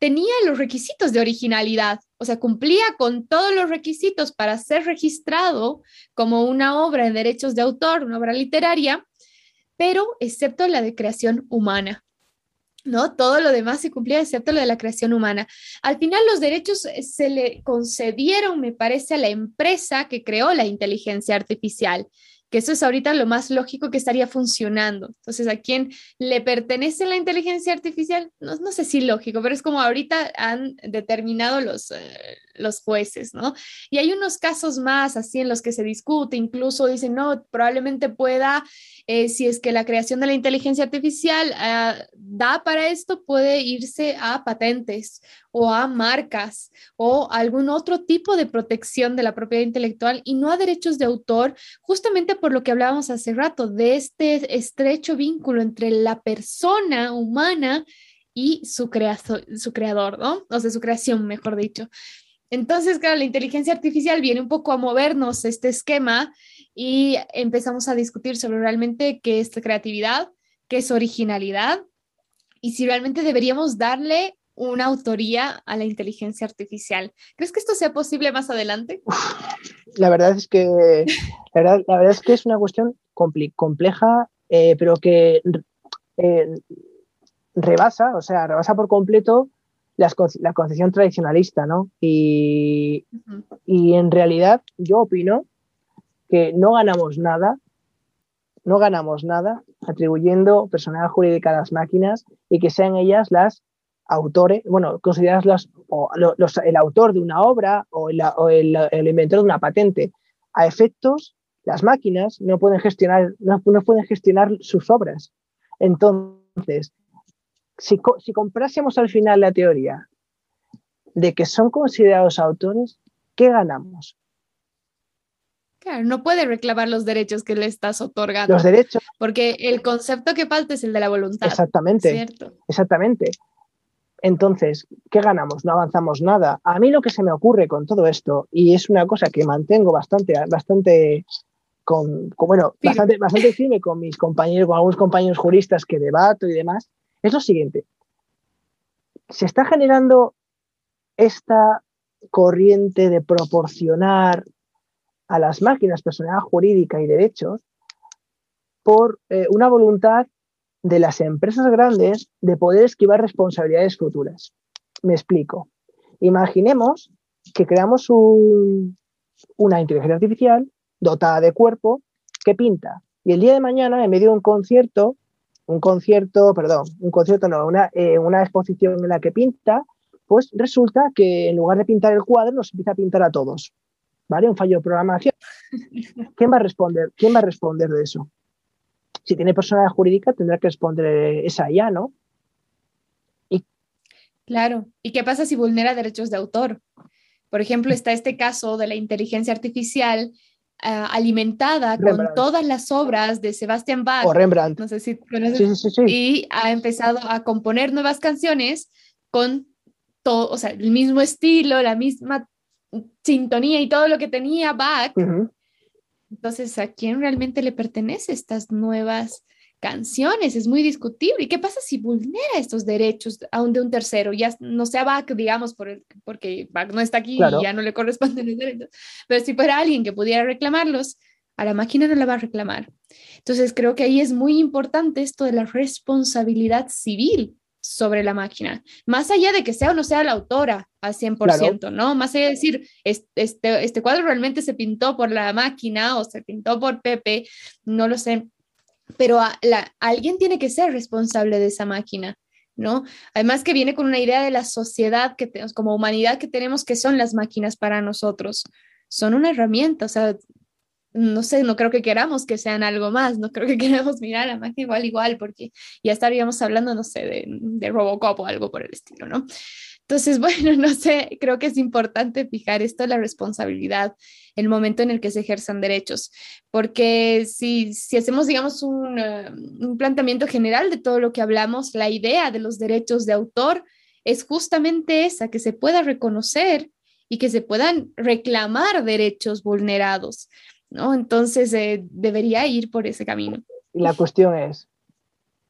tenía los requisitos de originalidad, o sea, cumplía con todos los requisitos para ser registrado como una obra en derechos de autor, una obra literaria, pero excepto la de creación humana. ¿no? Todo lo demás se cumplía excepto lo de la creación humana. Al final los derechos se le concedieron, me parece, a la empresa que creó la inteligencia artificial que eso es ahorita lo más lógico que estaría funcionando. Entonces, ¿a quién le pertenece la inteligencia artificial? No, no sé si lógico, pero es como ahorita han determinado los, eh, los jueces, ¿no? Y hay unos casos más así en los que se discute, incluso dicen, no, probablemente pueda, eh, si es que la creación de la inteligencia artificial ah, da para esto, puede irse a patentes o a marcas o algún otro tipo de protección de la propiedad intelectual y no a derechos de autor, justamente por lo que hablábamos hace rato, de este estrecho vínculo entre la persona humana y su, su creador, ¿no? O sea, su creación, mejor dicho. Entonces, claro, la inteligencia artificial viene un poco a movernos este esquema y empezamos a discutir sobre realmente qué es creatividad, qué es originalidad y si realmente deberíamos darle una autoría a la inteligencia artificial. ¿Crees que esto sea posible más adelante? La verdad es que, la verdad, es, que es una cuestión compleja, eh, pero que eh, rebasa, o sea, rebasa por completo la, la concepción tradicionalista, ¿no? Y, y en realidad yo opino que no ganamos nada, no ganamos nada atribuyendo personalidad jurídica a las máquinas y que sean ellas las autores, bueno, o los, el autor de una obra o, el, o el, el, inventor de una patente. A efectos, las máquinas no pueden gestionar, no, no pueden gestionar sus obras. Entonces, si, si comprásemos al final la teoría de que son considerados autores, ¿qué ganamos? Claro, no puede reclamar los derechos que le estás otorgando. Los derechos. Porque el concepto que falta es el de la voluntad. Exactamente. ¿cierto? Exactamente. Entonces, ¿qué ganamos? No avanzamos nada. A mí lo que se me ocurre con todo esto, y es una cosa que mantengo bastante, bastante, con, bueno, bastante, bastante firme con mis compañeros, con algunos compañeros juristas que debato y demás, es lo siguiente. Se está generando esta corriente de proporcionar a las máquinas personalidad jurídica y derechos por eh, una voluntad de las empresas grandes de poder esquivar responsabilidades futuras. Me explico. Imaginemos que creamos una inteligencia artificial dotada de cuerpo que pinta y el día de mañana en medio de un concierto, un concierto, perdón, un concierto no, una, eh, una exposición en la que pinta, pues resulta que en lugar de pintar el cuadro nos empieza a pintar a todos. ¿Vale? Un fallo de programación. ¿Quién va a responder? ¿Quién va a responder de eso? Si tiene personalidad jurídica, tendrá que responder esa ya, ¿no? Y... Claro. ¿Y qué pasa si vulnera derechos de autor? Por ejemplo, está este caso de la inteligencia artificial ah, alimentada con todas las obras de Sebastian Bach. O Rembrandt. No sé si Y ha empezado a componer nuevas canciones con todo, o sea, el mismo estilo, la misma sintonía y todo lo que tenía Bach. Entonces, ¿a quién realmente le pertenece estas nuevas canciones? Es muy discutible. ¿Y qué pasa si vulnera estos derechos aún de un tercero? Ya no sea Bach, digamos, por porque Bach no está aquí y ya no le corresponden los derechos. Pero si fuera alguien que pudiera reclamarlos, a la máquina no la va a reclamar. Entonces, creo que ahí es muy importante esto de la responsabilidad civil sobre la máquina, más allá de que sea o no sea la autora al 100%, ¿no? Más allá de decir, este, este cuadro realmente se pintó por la máquina o se pintó por Pepe, no lo sé, pero alguien tiene que ser responsable de esa máquina, ¿no? Además que viene con una idea de la sociedad que tenemos, como humanidad que tenemos, que son las máquinas para nosotros. Son una herramienta, o sea, no sé, no creo que queramos que sean algo más, no creo que queramos mirar a magia igual, igual, porque ya estaríamos hablando, no sé, de, Robocop o algo por el estilo, ¿no? Entonces, bueno, no sé, creo que es importante fijar esto, la responsabilidad, el momento en el que se ejerzan derechos, porque si, si hacemos, digamos, un, eh, un planteamiento general de todo lo que hablamos, la idea de los derechos de autor es justamente esa, que se pueda reconocer y que se puedan reclamar derechos vulnerados. ¿No? Entonces eh, debería ir por ese camino. Y la cuestión es,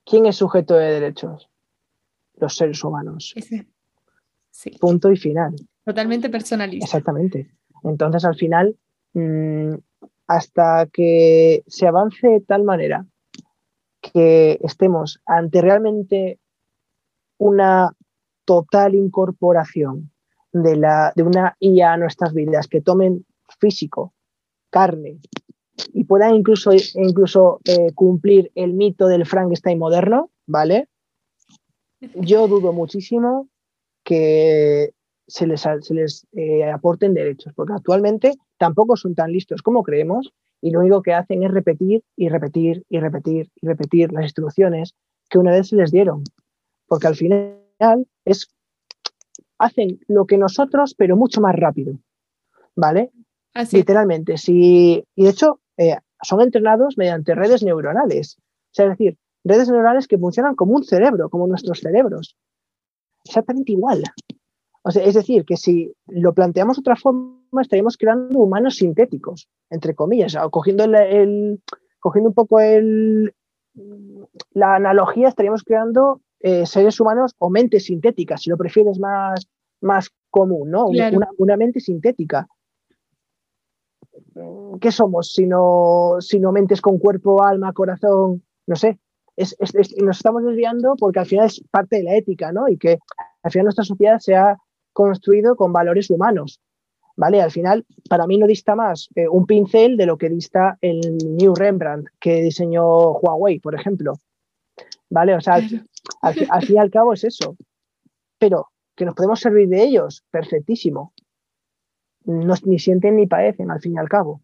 ¿quién es sujeto de derechos? Los seres humanos. Sí. Punto y final. Totalmente personalista. Exactamente. Entonces, al final, mm, hasta que se avance de tal manera que estemos ante realmente una total incorporación de, la, de una IA a nuestras vidas, que tomen físico, carne y puedan incluso, incluso eh, cumplir el mito del Frankenstein moderno, ¿vale? Yo dudo muchísimo que se les, se les eh, aporten derechos, porque actualmente tampoco son tan listos como creemos y lo único que hacen es repetir y repetir y repetir y repetir las instrucciones que una vez se les dieron, porque al final es hacen lo que nosotros, pero mucho más rápido, ¿vale? Literalmente. y de hecho, eh, son entrenados mediante redes neuronales. O sea, es decir, redes neuronales que funcionan como un cerebro, como nuestros cerebros. Exactamente igual. O sea, es decir, que si lo planteamos de otra forma, estaríamos creando humanos sintéticos, entre comillas, o cogiendo, el, cogiendo un poco el, la analogía, estaríamos creando eh, seres humanos o mentes sintéticas, si lo prefieres más, más común, ¿no? una, mente sintética. ¿Qué somos? Sino, sino mentes con cuerpo, alma, corazón, no sé. nos estamos desviando porque al final es parte de la ética, ¿no? Y que al final nuestra sociedad se ha construido con valores humanos, ¿vale? Al final, para mí no dista más eh, un pincel de lo que dista el New Rembrandt que diseñó Huawei, por ejemplo, ¿vale? O sea, al, al fin y al cabo es eso. Pero que nos podemos servir de ellos, perfectísimo no, ni sienten ni padecen al fin y al cabo.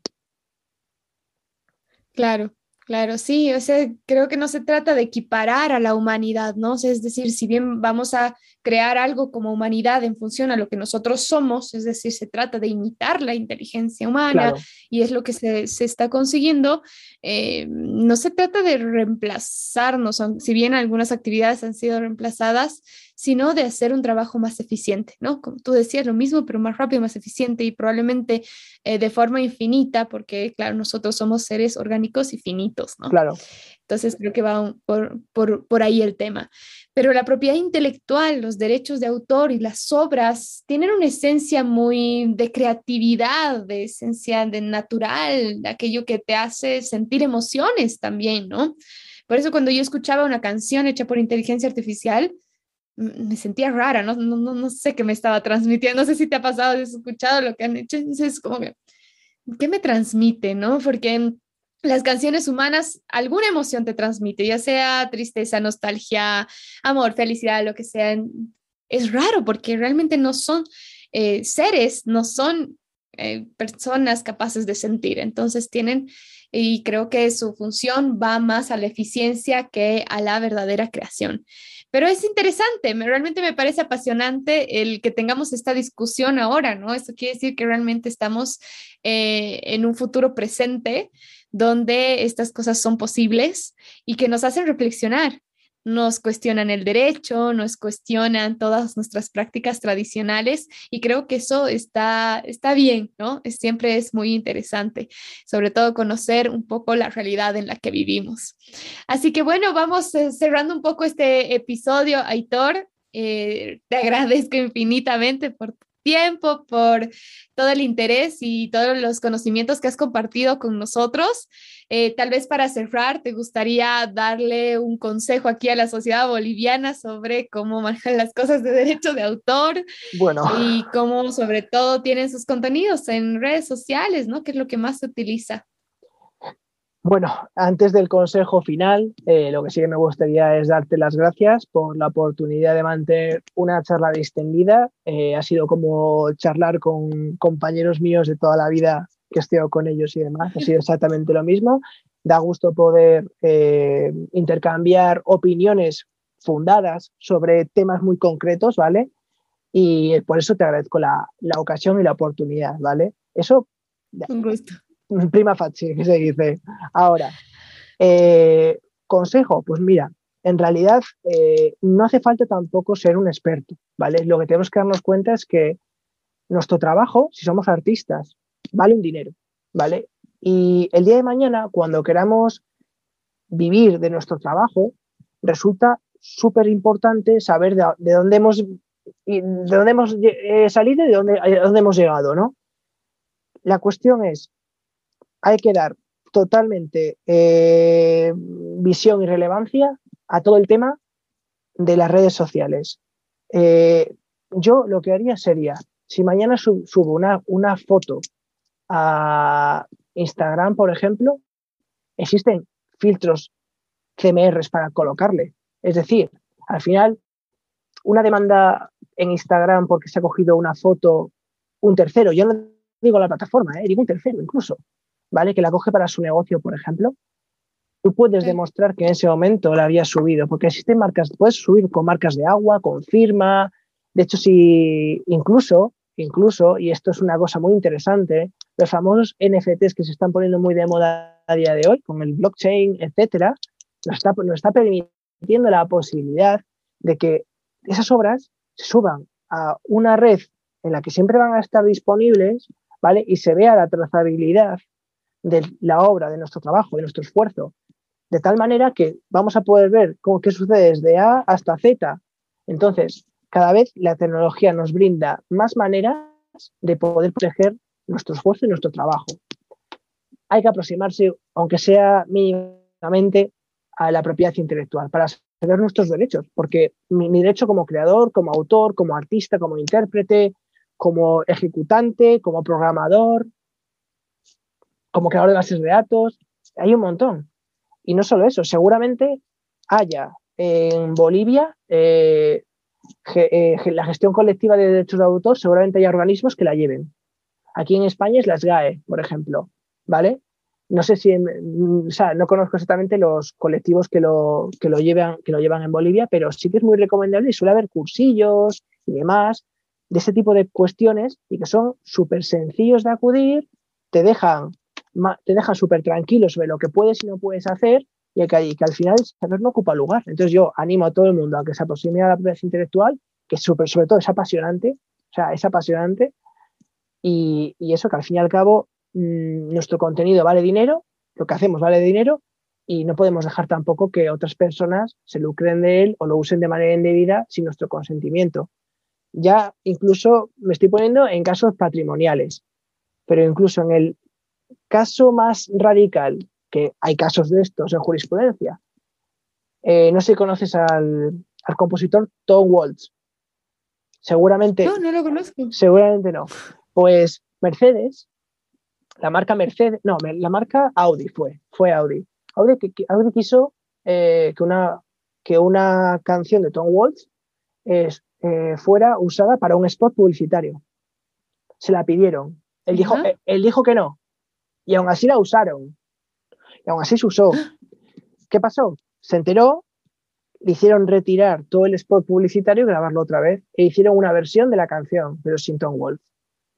Claro, claro, sí, o sea, creo que no se trata de equiparar a la humanidad, ¿no? es decir, si bien vamos a crear algo como humanidad en función a lo que nosotros somos, es decir, se trata de imitar la inteligencia humana y es lo que se, está consiguiendo, eh, no se trata de reemplazarnos, si bien algunas actividades han sido reemplazadas, sino de hacer un trabajo más eficiente, ¿no? Como tú decías, lo mismo, pero más rápido, más eficiente y probablemente eh, de forma infinita, porque, claro, nosotros somos seres orgánicos y finitos, ¿no? Claro. Entonces creo que va por, por, por ahí el tema. Pero la propiedad intelectual, los derechos de autor y las obras tienen una esencia muy de creatividad, de esencia de natural, de aquello que te hace sentir emociones también, ¿no? Por eso cuando yo escuchaba una canción hecha por inteligencia artificial, me sentía rara, no, no, no, sé qué me estaba transmitiendo, no sé si te ha pasado, has escuchado lo que han hecho, entonces como que, ¿qué me transmite, no? Porque las canciones humanas alguna emoción te transmite, ya sea tristeza, nostalgia, amor, felicidad, lo que sea. Es raro porque realmente no son eh, seres, no son eh, personas capaces de sentir, entonces tienen y creo que su función va más a la eficiencia que a la verdadera creación. Pero es interesante, me, realmente me parece apasionante el que tengamos esta discusión ahora, ¿no? Esto quiere decir que realmente estamos eh, en un futuro presente donde estas cosas son posibles y que nos hacen reflexionar nos cuestionan el derecho, nos cuestionan todas nuestras prácticas tradicionales y creo que eso está, está bien, ¿no? siempre es muy interesante, sobre todo conocer un poco la realidad en la que vivimos. Así que bueno, vamos eh, cerrando un poco este episodio, Aitor. Eh, te agradezco infinitamente por tiempo, por todo el interés y todos los conocimientos que has compartido con nosotros. Eh, tal vez para cerrar, ¿te gustaría darle un consejo aquí a la sociedad boliviana sobre cómo manejan las cosas de derecho de autor? Bueno. Y cómo sobre todo tienen sus contenidos en redes sociales, ¿no? ¿Qué es lo que más se utiliza? Bueno, antes del consejo final, eh, lo que sí que me gustaría es darte las gracias por la oportunidad de mantener una charla distendida. Eh, ha sido como charlar con compañeros míos de toda la vida que he estudiado con ellos y demás, ha sido exactamente lo mismo. Da gusto poder eh, intercambiar opiniones fundadas sobre temas muy concretos, ¿vale? Y por eso te agradezco la, la ocasión y la oportunidad, ¿vale? Eso. Un gusto. Prima facie, que se dice. Ahora, eh, consejo, pues mira, en realidad eh, no hace falta tampoco ser un experto, ¿vale? Lo que tenemos que darnos cuenta es que nuestro trabajo, si somos artistas, vale un dinero, ¿vale? Y el día de mañana, cuando queramos vivir de nuestro trabajo, resulta súper importante saber de, dónde hemos, de dónde hemos eh, salido y de dónde, dónde hemos llegado, ¿no? La cuestión es, hay que dar totalmente eh, visión y relevancia a todo el tema de las redes sociales. Eh, yo lo que haría sería, si mañana subo una, una foto a Instagram, por ejemplo, existen filtros CMRs para colocarle. Es decir, al final, una demanda en Instagram porque se ha cogido una foto un tercero, yo no digo la plataforma, ¿eh? digo un tercero incluso, ¿vale? Que la coge para su negocio, por ejemplo. Tú puedes demostrar que en ese momento la había subido, porque existen marcas, puedes subir con marcas de agua, con firma. De hecho, si incluso, incluso, y esto es una cosa muy interesante, los famosos NFTs que se están poniendo muy de moda a día de hoy, con el blockchain, etcétera, nos está, nos está permitiendo la posibilidad de que esas obras se suban a una red en la que siempre van a estar disponibles, ¿vale? Y se vea la trazabilidad de la obra, de nuestro trabajo, de nuestro esfuerzo, de tal manera que vamos a poder ver cómo, qué sucede desde A hasta Z. Entonces, cada vez la tecnología nos brinda más maneras de poder proteger nuestro esfuerzo y nuestro trabajo. Hay que aproximarse, aunque sea mínimamente, a la propiedad intelectual para saber nuestros derechos, porque mi, mi derecho como creador, como autor, como artista, como intérprete, como ejecutante, como programador, como creador de bases de datos, hay un montón. Y no solo eso, seguramente haya en Bolivia eh, eh, la gestión colectiva de derechos de autor, seguramente hay organismos que la lleven. Aquí en España es las GAE, por ejemplo, ¿vale? No sé si, o sea, no conozco exactamente los colectivos que lo, que lo, llevan, que lo llevan en Bolivia, pero sí que es muy recomendable y suele haber cursillos y demás de ese tipo de cuestiones y que son súper sencillos de acudir, te dejan te deja súper tranquilo sobre lo que puedes y no puedes hacer y que, que al final el saber no ocupa lugar. Entonces yo animo a todo el mundo a que se aproxime a la propiedad intelectual, que sobre todo es apasionante, o sea, es apasionante y, eso que al fin y al cabo mmm, nuestro contenido vale dinero, lo que hacemos vale dinero y no podemos dejar tampoco que otras personas se lucren de él o lo usen de manera indebida sin nuestro consentimiento. Ya incluso me estoy poniendo en casos patrimoniales, pero incluso en el caso más radical, que hay casos de estos en jurisprudencia, eh, no sé si conoces al, al, compositor Tom Waltz. Seguramente. No, no lo conozco. Seguramente no. Pues Mercedes, la marca Mercedes, no, la marca Audi fue, fue Audi. Audi, Audi quiso eh, que, una, que una canción de Tom Waltz eh, fuera usada para un spot publicitario. Se la pidieron. Él dijo, él dijo que no, y aún así la usaron. Y aún así se usó. ¿Qué pasó? Se enteró, le hicieron retirar todo el spot publicitario y grabarlo otra vez. E hicieron una versión de la canción, pero sin Tom Wolf.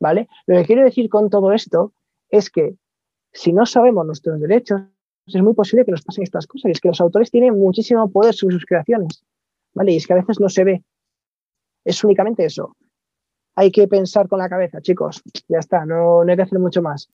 ¿Vale? Lo que quiero decir con todo esto es que si no sabemos nuestros derechos, es muy posible que nos pasen estas cosas. Y es que los autores tienen muchísimo poder sobre sus creaciones. ¿Vale? Y es que a veces no se ve. Es únicamente eso. Hay que pensar con la cabeza, chicos. Ya está, no, no hay que hacer mucho más.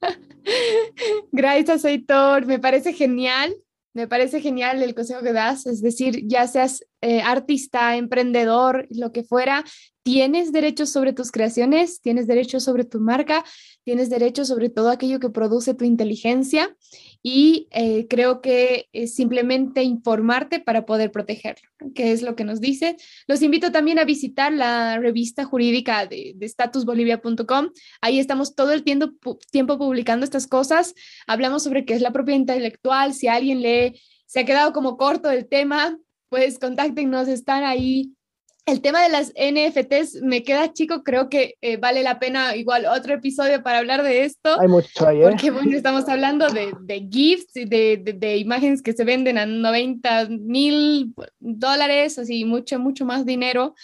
Gracias, Aitor. Me parece genial. Me parece genial el consejo que das, es decir, ya seas eh, artista, emprendedor, lo que fuera, tienes derechos sobre tus creaciones, tienes derechos sobre tu marca, tienes derechos sobre todo aquello que produce tu inteligencia y eh, creo que es simplemente informarte para poder protegerlo, que es lo que nos dice. Los invito también a visitar la revista jurídica de, de statusbolivia.com. Ahí estamos todo el tiempo, tiempo publicando estas cosas. Hablamos sobre qué es la propiedad intelectual. Si alguien le se ha quedado como corto el tema, pues contáctenos, están ahí el tema de las NFTs me queda chico, creo que eh, vale la pena igual otro episodio para hablar de esto. Hay mucho ahí, ¿eh? Porque bueno, estamos hablando de, de gifts, de, de, de, imágenes que se venden a 90 mil dólares, así mucho, mucho más dinero.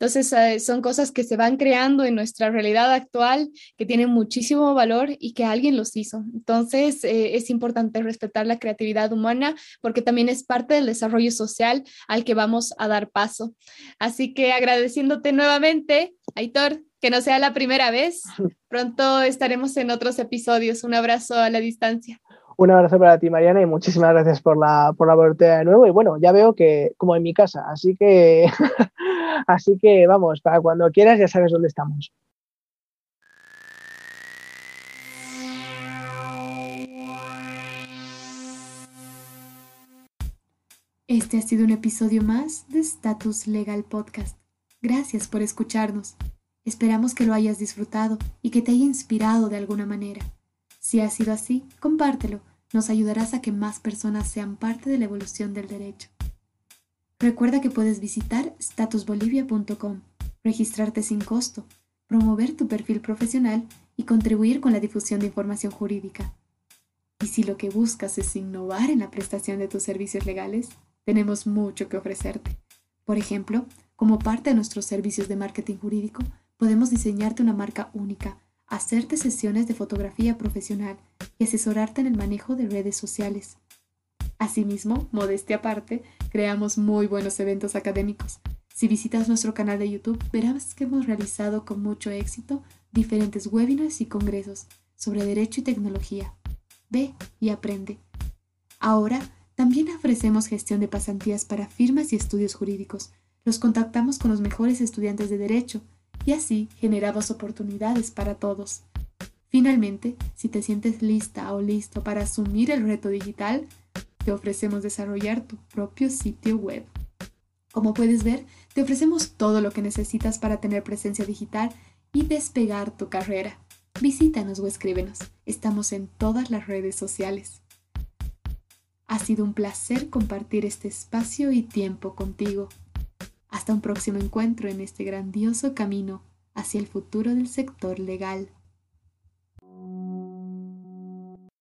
Entonces, eh, son cosas que se van creando en nuestra realidad actual, que tienen muchísimo valor y que alguien los hizo. Entonces, eh, es importante respetar la creatividad humana porque también es parte del desarrollo social al que vamos a dar paso. Así que agradeciéndote nuevamente, Aitor, que no sea la primera vez. Pronto estaremos en otros episodios. Un abrazo a la distancia. Un abrazo para ti, Mariana, y muchísimas gracias por la, por la oportunidad de nuevo. Y bueno, ya veo que como en mi casa, así que Así que vamos, para cuando quieras ya sabes dónde estamos. Este ha sido un episodio más de Status Legal Podcast. Gracias por escucharnos. Esperamos que lo hayas disfrutado y que te haya inspirado de alguna manera. Si ha sido así, compártelo. Nos ayudarás a que más personas sean parte de la evolución del derecho. Recuerda que puedes visitar statusbolivia.com, registrarte sin costo, promover tu perfil profesional y contribuir con la difusión de información jurídica. Y si lo que buscas es innovar en la prestación de tus servicios legales, tenemos mucho que ofrecerte. Por ejemplo, como parte de nuestros servicios de marketing jurídico, podemos diseñarte una marca única, hacerte sesiones de fotografía profesional y asesorarte en el manejo de redes sociales. Asimismo, modestia aparte, creamos muy buenos eventos académicos. Si visitas nuestro canal de YouTube, verás que hemos realizado con mucho éxito diferentes webinars y congresos sobre derecho y tecnología. Ve y aprende. Ahora, también ofrecemos gestión de pasantías para firmas y estudios jurídicos. Los contactamos con los mejores estudiantes de derecho y así generamos oportunidades para todos. Finalmente, si te sientes lista o listo para asumir el reto digital, te ofrecemos desarrollar tu propio sitio web. Como puedes ver, te ofrecemos todo lo que necesitas para tener presencia digital y despegar tu carrera. Visítanos o escríbenos. Estamos en todas las redes sociales. Ha sido un placer compartir este espacio y tiempo contigo. Hasta un próximo encuentro en este grandioso camino hacia el futuro del sector legal.